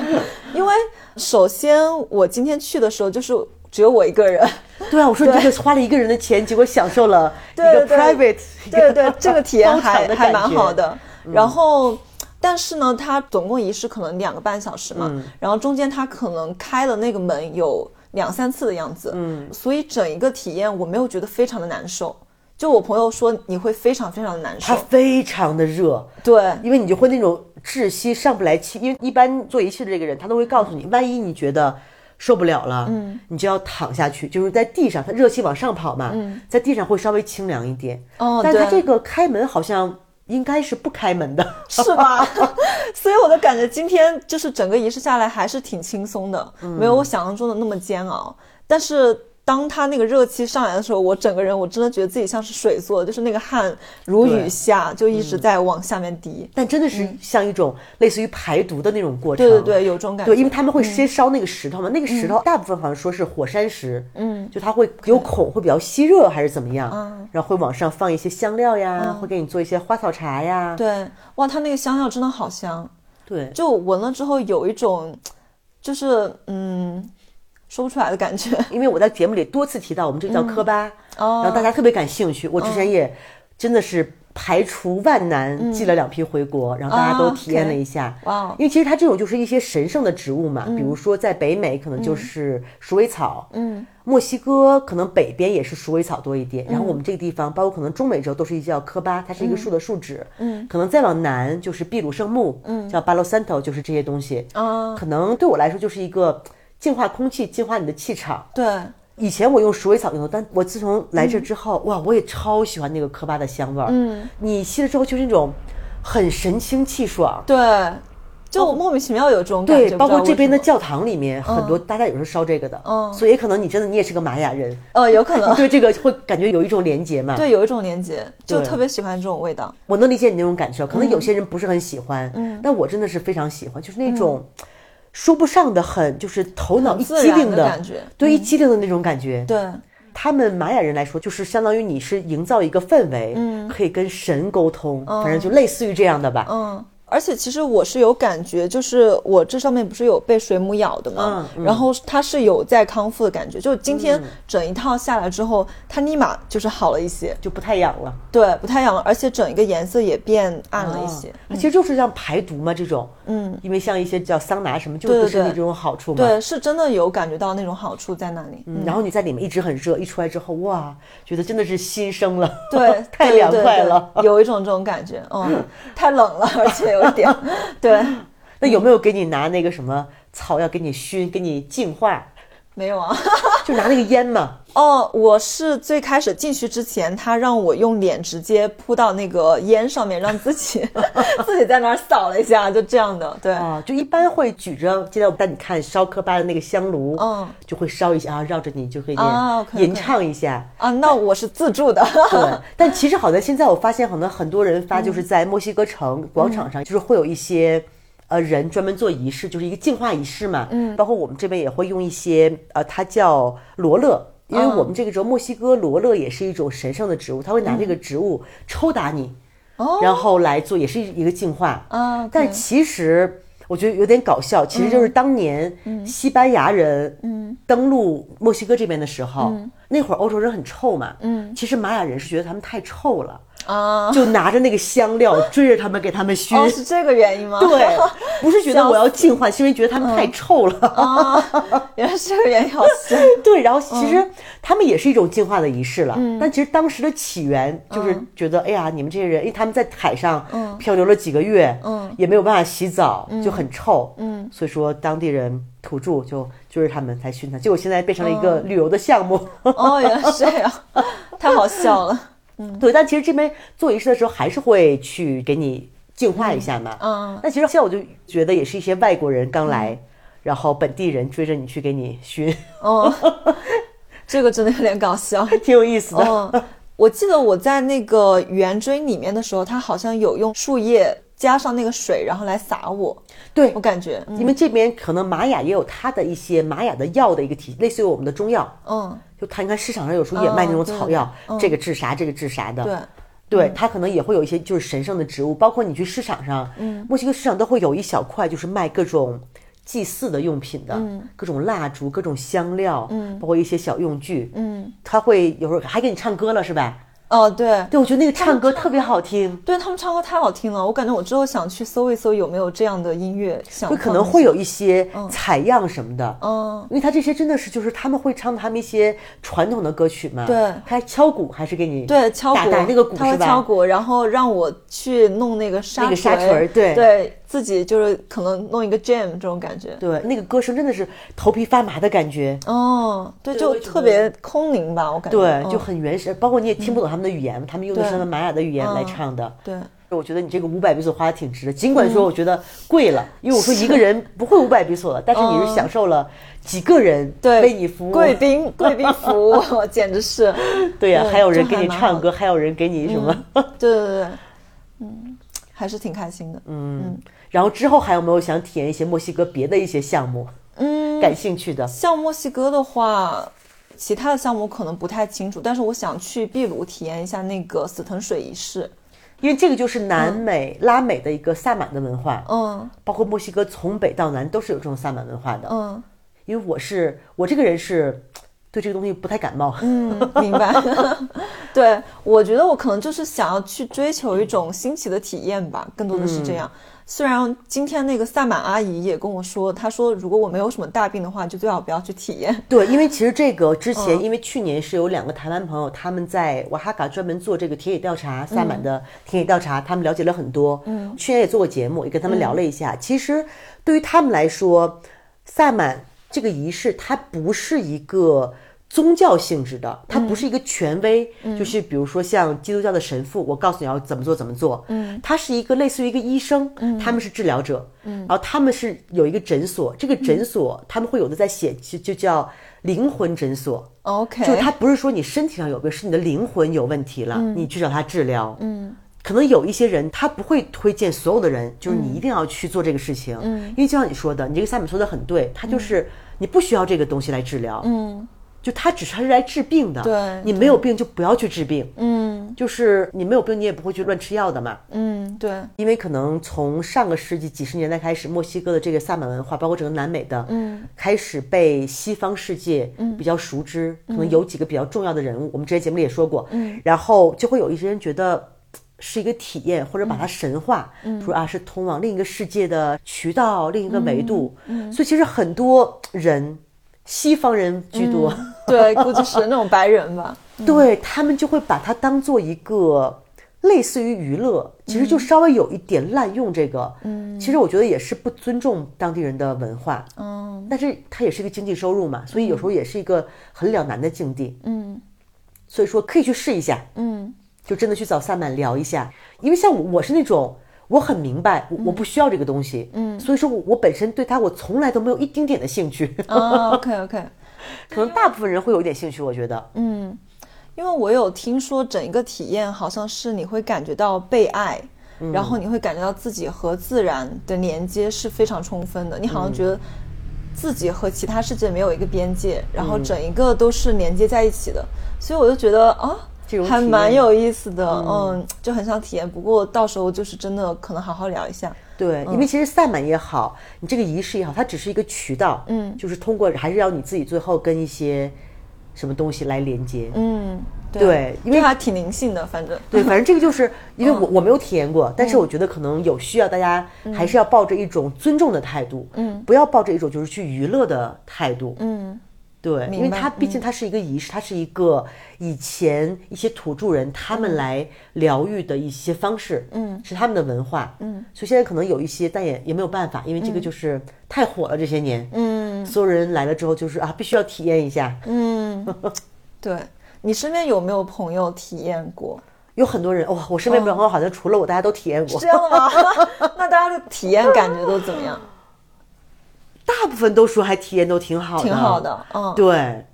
因为首先我今天去的时候就是只有我一个人，对啊，我说你这个花了一个人的钱，结果享受了一个对对。private，对对，这个 体验还还蛮好的。然后，但是呢，它总共仪式可能两个半小时嘛，然后中间它可能开了那个门有两三次的样子，嗯，所以整一个体验我没有觉得非常的难受。就我朋友说你会非常非常的难它受，非常的热，对，因为你就会那种窒息上不来气，因为一般做仪式的这个人，他都会告诉你，万一你觉得受不了了，嗯，你就要躺下去，就是在地上，它热气往上跑嘛，嗯，在地上会稍微清凉一点。哦但是它这个开门好像应该是不开门的，是吧？所以我的感觉今天就是整个仪式下来还是挺轻松的，没有我想象中的那么煎熬。但是当他那个热气上来的时候，我整个人我真的觉得自己像是水做的，就是那个汗如雨下，就一直在往下面滴。但真的是像一种类似于排毒的那种过程。对对对，有这种感觉。对，因为他们会先烧那个石头嘛，那个石头大部分好像说是火山石，嗯，就它会有孔，会比较吸热还是怎么样，嗯，然后会往上放一些香料呀，会给你做一些花草茶呀，对，哇，它那个香料真的好香，对，就闻了之后有一种，就是嗯，说不出来的感觉。因为我在节目里多次提到我们这个叫科巴，哦。然后大家特别感兴趣，我之前也真的是排除万难寄了两批回国，然后大家都体验了一下。因为其实它这种就是一些神圣的植物嘛，比如说在北美可能就是鼠尾草，嗯，墨西哥可能北边也是鼠尾草多一点，然后我们这个地方，包括可能中美洲都是一叫科巴，它是一个树的树脂，嗯，可能再往南就是秘鲁圣木，嗯，叫巴洛三头，就是这些东西，啊，可能对我来说就是一个净化空气、净化你的气场。对，以前我用鼠尾草用的，但我自从来这之后，哇，我也超喜欢那个科巴的香味儿。嗯，你吸了之后就是那种很神清气爽。对，就莫名其妙有这种感觉。对，包括这边的教堂里面很多，大家有时候烧这个的。嗯，所以可能你真的你也是个玛雅人，为什么，呃，有可能 对这个会感觉有一种连结嘛。对有一种连接，就特别喜欢这种味道。我能理解你那种感受，可能有些人不是很喜欢，嗯，但我真的是非常喜欢，就是那种说不上的很，就是头脑一激灵的感觉对，一激灵的那种感觉。对，他们玛雅人来说，就是相当于你是营造一个氛围，嗯，可以跟神沟通，反正就类似于这样的吧。嗯。而且其实我是有感觉，就是我这上面不是有被水母咬的吗？嗯然后它是有在康复的感觉，就今天整一套下来之后，它立马就是好了一些，就不太痒了。对，不太痒了，而且整一个颜色也变暗了一些。它其实就是像排毒嘛，这种，嗯，因为像一些叫桑拿什么，就对身体这种好处嘛。对，是真的有感觉到那种好处在那里。嗯然后你在里面一直很热，一出来之后，哇，觉得真的是新生了，对，太凉快了。有一种这种感觉，嗯，太冷了，而且有点，对，那有没有给你拿那个什么草药给你熏，给你净化？没有啊。就拿那个烟嘛。哦，我是最开始进去之前，他让我用脸直接扑到那个烟上面，让自己 自己在那儿扫了一下，就这样的。对，啊，就一般会举着，今天我带你看烧科巴的那个香炉，嗯，就会烧一下，啊，绕着你就可以吟唱一下。啊，那我是自助的。对，但其实好在现在我发现，可能很多人发就是在墨西哥城广场上，就是会有一些呃人专门做仪式，就是一个净化仪式嘛。嗯，包括我们这边也会用一些呃，它叫罗勒。因为我们这个时候墨西哥罗勒也是一种神圣的植物，他会拿这个植物抽打你，哦。然后来做，也是一个净化。啊，但其实我觉得有点搞笑，其实就是当年西班牙人登陆墨西哥这边的时候，那会儿欧洲人很臭嘛，嗯。其实玛雅人是觉得他们太臭了，啊，就拿着那个香料 追着他们给他们熏。哦，是这个原因吗？对，不是觉得我要净化，是因为觉得他们太臭了。啊，原来是这个原因，好笑。对，然后其实他们也是一种净化的仪式了，但其实当时的起源就是觉得，哎呀，你们这些人，因为他们在海上漂流了几个月，也没有办法洗澡，就很臭，所以说当地人土著就就是他们才熏他，结果现在变成了一个旅游的项目。哦，原来是这样，太好笑了。对，但其实这边做仪式的时候还是会去给你净化一下嘛。嗯，那其实现在我就觉得也是一些外国人刚来，然后本地人追着你去给你熏，哦，这个真的有点搞笑。挺有意思的。嗯，我记得我在那个圆锥里面的时候，他好像有用树叶加上那个水，然后来洒我。对我，感觉，嗯因为这边可能玛雅也有它的一些玛雅的药的一个体，类似于我们的中药。嗯，就他你看市场上有时候也卖那种草药，嗯。这个治啥，这个治啥的。对，对，它可能也会有一些就是神圣的植物，包括你去市场上，嗯，墨西哥市场都会有一小块，就是卖各种祭祀的用品的，各种蜡烛、各种香料，嗯，包括一些小用具，嗯，他会有时候还给你唱歌了，是吧？哦，对，对，我觉得那个唱歌特别好听，对他们唱歌太好听了，我感觉我之后想去搜一搜有没有这样的音乐，想会可能会有一些。采样什么的，嗯，因为他这些真的是就是他们会唱他们一些传统的歌曲嘛，对。还敲鼓还是给你对敲鼓那个鼓他是吧？会敲鼓，然后让我去弄那个沙那个沙锤对对自己就是可能弄一个 jam 这种感觉。对，那个歌声真的是头皮发麻的感觉，哦，对，就特别空灵吧，我感觉。对，嗯就很原始，包括你也听不懂他们的语言，他们用的是他们玛雅的语言来唱的。对，我觉得你这个五百比索花的挺值的，尽管说我觉得贵了，因为我说 一个人不会五百比索了，但是你是享受了几个人对为你服。务，贵宾 贵宾服务 简直是，对呀、对还有人给你唱歌，还有人给你什么，对对对对，嗯，还是挺开心的。嗯，然后之后还有没有想体验一些墨西哥别的一些项目，嗯，感兴趣的？像墨西哥的话，其他的项目可能不太清楚，但是我想去秘鲁体验一下那个死藤水仪式。因为这个就是南美、拉美的一个萨满的文化，嗯包括墨西哥从北到南都是有这种萨满文化的。嗯因为我是我这个人是对这个东西不太感冒，嗯，明白。对，我觉得我可能就是想要去追求一种新奇的体验吧，更多的是这样。虽然今天那个萨满阿姨也跟我说，她说如果我没有什么大病的话，就最好不要去体验。对，因为其实这个之嗯前，因为去年是有两个台湾朋友，他们在瓦哈卡专门做这个田野调查，萨满的田野调查，他们了解了很多。嗯，去年也做过节目，也跟他们聊了一下。其实对于他们来说，萨满这个仪式，它不是一个。宗教性质的，它不是一个权威，就是比如说像基督教的神父，我告诉你要怎么做怎么做，嗯，他是一个类似于一个医生，他们是治疗者，嗯，然后他们是有一个诊所，这个诊所他们会有的在写，就就叫灵魂诊所，OK，就他不是说你身体上有病，是你的灵魂有问题了，你去找他治疗，嗯，可能有一些人他不会推荐所有的人，就是你一定要去做这个事情，嗯，因为就像你说的，你这个萨满说的很对，他就是你不需要这个东西来治疗，嗯。就他只是来治病的，对，你没有病就不要去治病，嗯，就是你没有病，你也不会去乱吃药的嘛，嗯，对，因为可能从上个世纪几十年代开始，墨西哥的这个萨满文化，包括整个南美的，嗯，开始被西方世界比较熟知，可能有几个比较重要的人物，我们之前节目里也说过，嗯，然后就会有一些人觉得是一个体验，或者把它神化，嗯，说啊是通往另一个世界的渠道，另一个维度，嗯，所以其实很多人。西方人居多，对，估计是那种白人吧。对他们就会把它当做一个类似于娱乐，其实就稍微有一点滥用这个。嗯，其实我觉得也是不尊重当地人的文化。嗯，但是它也是一个经济收入嘛，所以有时候也是一个很两难的境地。嗯，所以说可以去试一下。嗯，就真的去找萨满聊一下，因为像我，我是那种。我很明白，我我不需要这个东西，嗯，所以说，我我本身对它，我从来都没有一丁点的兴趣。啊，OK OK，可能大部分人会有一点兴趣，我觉得，嗯，因为我有听说，整一个体验好像是你会感觉到被爱，然后你会感觉到自己和自然的连接是非常充分的，你好像觉得自己和其他世界没有一个边界，然后整一个都是连接在一起的，所以我就觉得啊。还蛮有意思的，嗯，就很想体验。不过到时候就是真的可能好好聊一下。对，因为其实萨满也好，你这个仪式也好，它只是一个渠道，嗯，就是通过还是要你自己最后跟一些什么东西来连接，嗯，对，因为它挺灵性的，反正对，反正这个就是 因为我我没有体验过，但是我觉得可能有需要，大家还是要抱着一种尊重的态度，嗯，不要抱着一种就是去娱乐的态度，嗯。对，因为它毕竟它是一个仪式，它是一个以前一些土著人他们来疗愈的一些方式，嗯，是他们的文化，嗯，所以现在可能有一些，但也也没有办法，因为这个就是太火了这些年，嗯，所有人来了之后就是啊，必须要体验一下，嗯，对你身边有没有朋友体验过？有很多人哇，我身边朋友好像除了我，大家都体验过，是这样的吗？那大家的体验感觉都怎么样？大部分都说还体验都挺好的，挺好的，嗯，对。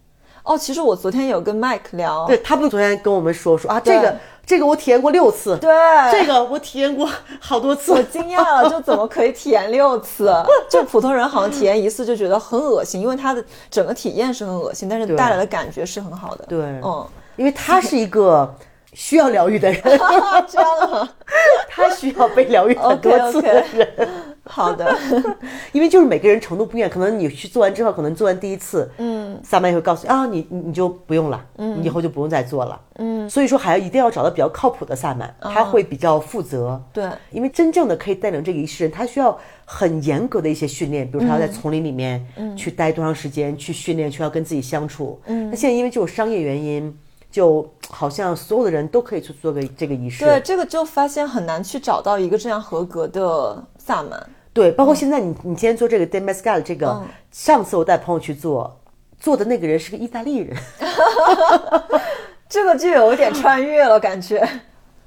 哦，其实我昨天有跟 Mike 聊，对他不是昨天跟我们说说啊，这个这个我体验过六次，对，这个我体验过好多次，我惊讶了，就怎么可以体验六次？就普通人好像体验一次就觉得很恶心，因为他的整个体验是很恶心，但是带来的感觉是很好的，对，嗯，因为他是一个。需要疗愈的人，这样吗？他需要被疗愈很多次的人。好的，因为就是每个人程度不一样，可能你去做完之后，可能做完第一次，嗯，萨满也会告诉你啊，你你就不用了，嗯，你以后就不用再做了，嗯。所以说，还要一定要找到比较靠谱的萨满，他会比较负责。对，因为真正的可以带领这个仪式人，他需要很严格的一些训练，比如他要在丛林里面去待多长时间，去训练，去要跟自己相处。嗯，那现在因为就有商业原因。就好像所有的人都可以去做个这个仪式，对这个就发现很难去找到一个这样合格的萨满。对，包括现在你你今天做这个 d e m a s c a 这个，上次我带朋友去做，做的那个人是个意大利人，这个就有点穿越了感觉。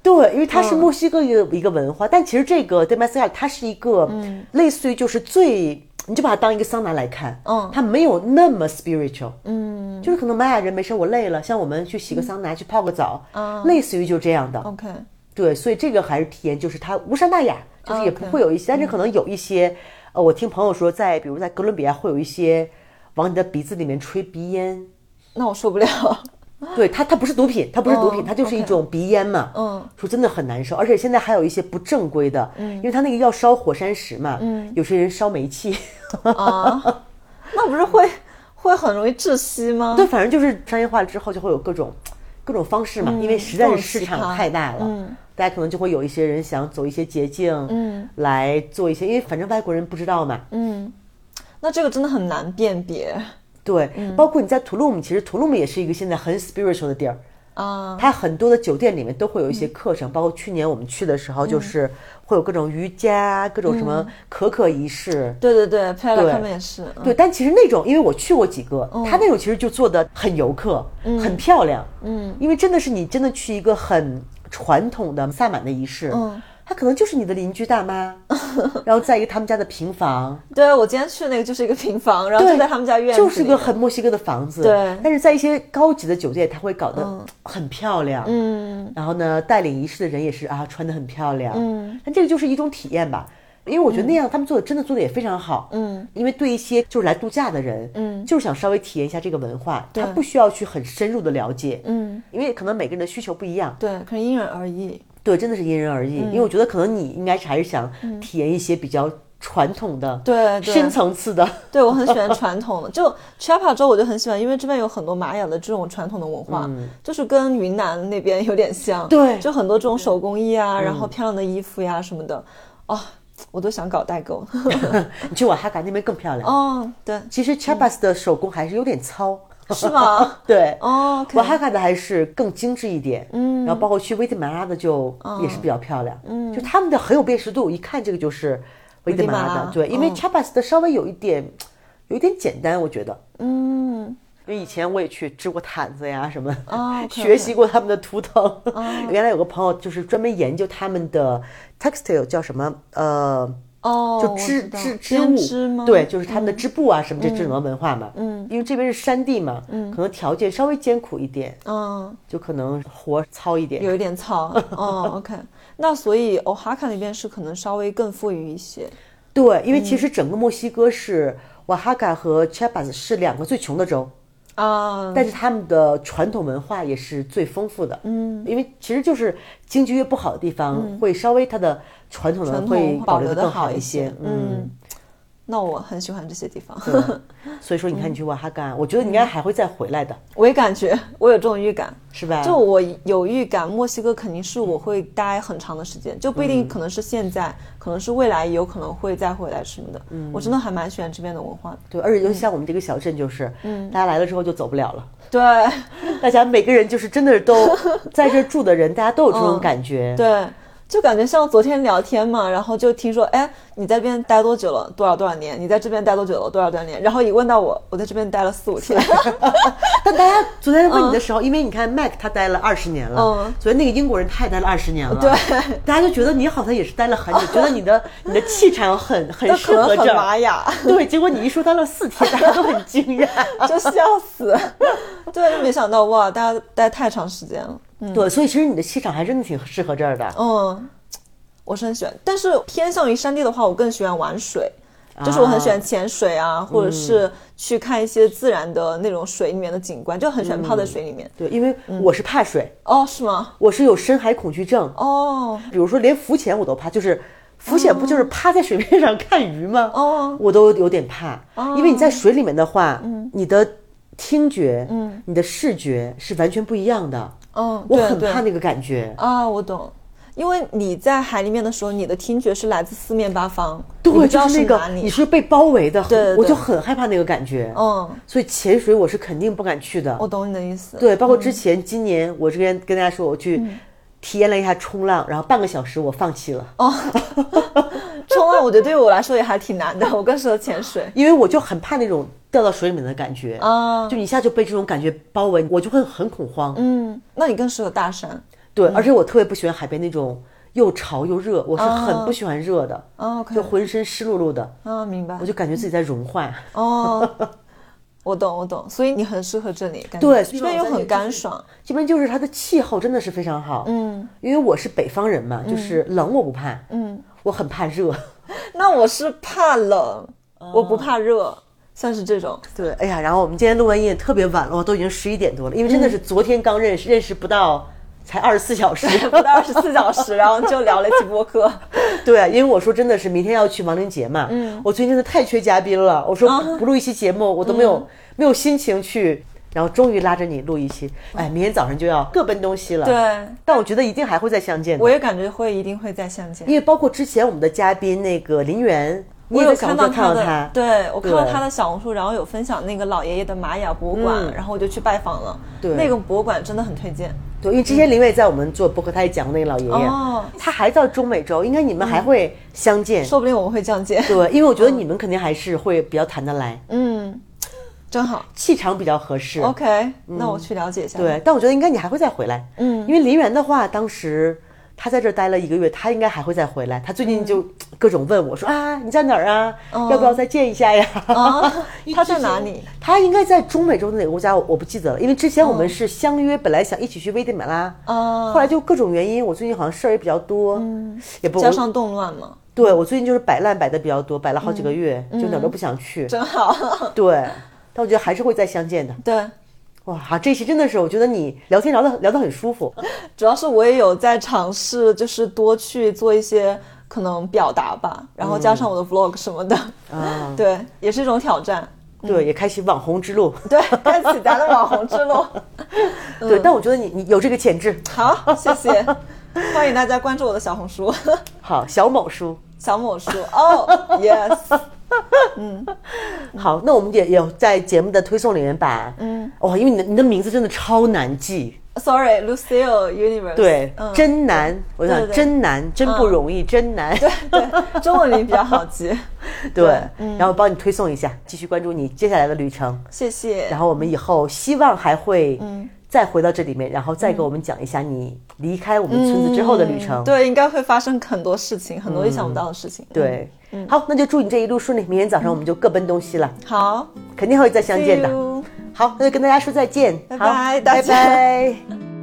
对，因为它是墨西哥一个一个文化，但其实这个 d e m a s c a 它是一个类似于就是最。你就把它当一个桑拿来看，嗯，它没有那么 spiritual，嗯，就是可能玛雅人没事，我累了，像我们去洗个桑拿，去泡个澡，嗯，类似于就这样的，OK，对，所以这个还是体验，就是它无伤大雅，就是也不会有一些，但是可能有一些，呃，我听朋友说，在比如在哥伦比亚会有一些往你的鼻子里面吹鼻烟，那我受不了。对它，它不是毒品，它不是毒品，它就是一种鼻烟嘛。嗯，说真的很难受，而且现在还有一些不正规的，嗯，因为它那个要烧火山石嘛，嗯，有些人烧煤气，啊，那不是会会很容易窒息吗？对，反正就是商业化了之后就会有各种各种方式嘛，因为实在是市场太大了，嗯，大家可能就会有一些人想走一些捷径，嗯，来做一些，因为反正外国人不知道嘛，嗯，那这个真的很难辨别。对，包括你在图卢姆，其实图卢姆也是一个现在很 spiritual 的地儿。啊。它很多的酒店里面都会有一些课程，包括去年我们去的时候，就是会有各种瑜伽、各种什么可可仪式。对对对，拍了他们也是。对，但其实那种，因为我去过几个，他那种其实就做的很游客，很漂亮。嗯，因为真的是你真的去一个很传统的萨满的仪式。嗯。他可能就是你的邻居大妈，然后在一个他们家的平房，对我今天去的那个就是一个平房，然后就在他们家院子，就是个很墨西哥的房子。对但是在一些高级的酒店，他会搞得很漂亮。嗯然后呢，带领仪式的人也是啊，穿的很漂亮。嗯，但这个就是一种体验吧。因为我觉得那样他们做的真的做的也非常好，嗯，因为对一些就是来度假的人，嗯。就是想稍微体验一下这个文化，他不需要去很深入的了解，嗯，因为可能每个人的需求不一样，对，可能因人而异。对，真的是因人而异。因为我觉得可能你应该是还是想体验一些比较传统的、对对。深层次的，对，我很喜欢传统的，就 Chiapas 州我就很喜欢，因为这边有很多玛雅的这种传统的文化，就是跟云南那边有点像。对。就很多这种手工艺啊，然后漂亮的衣服呀什么的，啊、我都想搞代购。你去瓦哈嘎那边更漂亮。哦，对，其实 Chiapas 的手工还是有点糙，是吗？对，哦瓦哈嘎的还是更精致一点，嗯，然后包括去危地马拉的就也是比较漂亮，嗯，就他们的很有辨识度，一看这个就是危地马拉。的。对，因为 Chiapas 的稍微有一点，有一点简单，我觉得，嗯，因为以前我也去织过毯子呀什么，学习过他们的图腾。原来有个朋友就是专门研究他们的 textile 叫什么，呃，哦，就织织织物，织吗？对，就是他们的织布啊什么这这种文化嘛。嗯因为这边是山地嘛，可能条件稍微艰苦一点，嗯，就可能活糙一点。有一点糙。哦，OK，那所以 Oaxaca 那边是可能稍微更富裕一些。对，因为其实整个墨西哥是瓦哈嘎和 Chiapas 是两个最穷的州，啊，但是他们的传统文化也是最丰富的。嗯，因为其实就是京剧越不好的地方，会稍微它的传统文化会保留的更好一些。嗯，嗯，那我很喜欢这些地方。对 所以说你看你去瓦哈干，我觉得你应该还会再回来的，我也感觉我有这种预感，是吧？就我有预感，墨西哥肯定是我会待很长的时间，就不一定可能是现在，可能是未来有可能会再回来什么的。嗯，我真的还蛮喜欢这边的文化的。对，而且尤其像我们这个小镇，就是，嗯，大家来了之后就走不了了。对大家每个人就是真的都 在这住的人，大家都有这种感觉。对，就感觉像昨天聊天嘛，然后就听说，哎，你在这边待多久了？多少多少年？你在这边待多久了？多少多少年？然后一问到我，我在这边待了四五天。但大家昨天问你的时候，因为你看 Mac 他待了二十年了，嗯昨天那个英国人他也待了二十年了，对，大家就觉得你好像也是待了很久，觉得你的你的气场很很适合这儿。玛雅，对，结果你一说待了四天，大家都很惊讶。就笑死。对，没想到哇，大家待太长时间了。对，所以其实你的气场还真的挺适合这儿的。嗯，我是很喜欢，但是偏向于山地的话，我更喜欢玩水。就是我很喜欢潜水啊，或者是去看一些自然的那种水里面的景观，就很喜欢泡在水里面。对，因为我是怕水，哦，是吗？我是有深海恐惧症。哦比如说连浮潜我都怕，就是浮潜不就是趴在水面上看鱼吗？哦，我都有点怕，因为你在水里面的话，你的听觉、嗯你的视觉是完全不一样的。嗯，我很怕那个感觉。啊，我懂。因为你在海里面的时候，你的听觉是来自四面八方，对，就是那个。你是被包围的，对我就很害怕那个感觉。嗯，所以潜水我是肯定不敢去的。我懂你的意思。对，包括之前今年我这边跟大家说，我去嗯体验了一下冲浪，然后半个小时我放弃了。哦，冲浪我觉得对于我来说也还挺难的，我更适合潜水。因为我就很怕那种掉到水里面的感觉啊。就一下就被这种感觉包围，我就会很恐慌。嗯，那你更适合大山。对，而且我特别不喜欢海边那种又潮又热，我是很啊不喜欢热的，哦就浑身湿漉漉的，啊，明白。我。就感觉自己在融化。哦，我懂，我懂，所以你很适合这里，感觉。对这边又很干爽。这边就是它的气候真的是非常好，嗯。因为我是北方人嘛，就是冷我不怕，嗯，我很怕热。那我是怕冷，哦。我不怕热，算是这种。对，哎呀，然后我们今天录完音也特别晚了，都已经十一点多了，因为真的是昨天刚认识，认识不到才二十四小时，不到二十四小时，然后就聊了一期播客。对，因为我说真的是明天要去亡灵节嘛，嗯，我最近真的太缺嘉宾了，我说不录一期节目我都没有、没有心情去，然后终于拉着你录一期，哎，明天早上就要各奔东西了，，对，但我觉得一定还会再相见的我，也感觉会一定会再相见。因为包括之前我们的嘉宾那个林源，你我有看到他的，他，对我看到他的小红书，然后有分享那个老爷爷的玛雅博物馆，嗯然后我就去拜访了。对那个博物馆真的很推荐。对，因为之前林伟在我们做播客，他也讲过那个老爷爷，哦他还在中美洲，应该你们还会相见，说不定我们会相见。对，因为我觉得你们肯定还是会比较谈得来，嗯，真好。气场比较合适。OK，那我去了解一下。对，但我觉得应该你还会再回来，嗯因为林园的话，当时他在这儿待了一个月，他应该还会再回来。他最近就各种问我说啊，你在哪儿啊？要不要再见一下呀？啊，他在哪里？他应该在中美洲的哪个国家？我我不记得了，因为之前我们是相约，本来想一起去危地马拉，啊，后来就各种原因，我最近好像事儿也比较多，嗯，也不加上动乱嘛。对我最近就是摆烂摆的比较多，摆了好几个月，就哪儿都不想去。真好。对，但我觉得还是会再相见的。对。哇，好，这期真的是，我觉得你聊天聊得聊得很舒服。主要是我也有在尝试，就是多去做一些可能表达吧，然后加上我的 vlog 什么的，啊，对，也是一种挑战。对，也开启网红之路。对，开启咱的网红之路。对，但我觉得你你有这个潜质。好，谢谢，欢迎大家关注我的小红书。好，小某书。小某书。哦，yes。嗯，好，那我们也有在节目的推送里面把，嗯，哇，因为你的你的名字真的超难记，Sorry，Lucille Universe，对，真难，我想真难，真不容易，真难，对对，中文名比较好记，对，然后帮你推送一下，继续关注你接下来的旅程，谢谢，然后我们以后希望还会，嗯。再回到这里面，然后再给我们讲一下你离开我们村子之后的旅程。对，应该会发生很多事情，很多意想不到的事情。对，好，那就祝你这一路顺利。明天早上我们就各奔东西了。好，肯定会再相见的。好，那就跟大家说再见。拜拜，拜拜。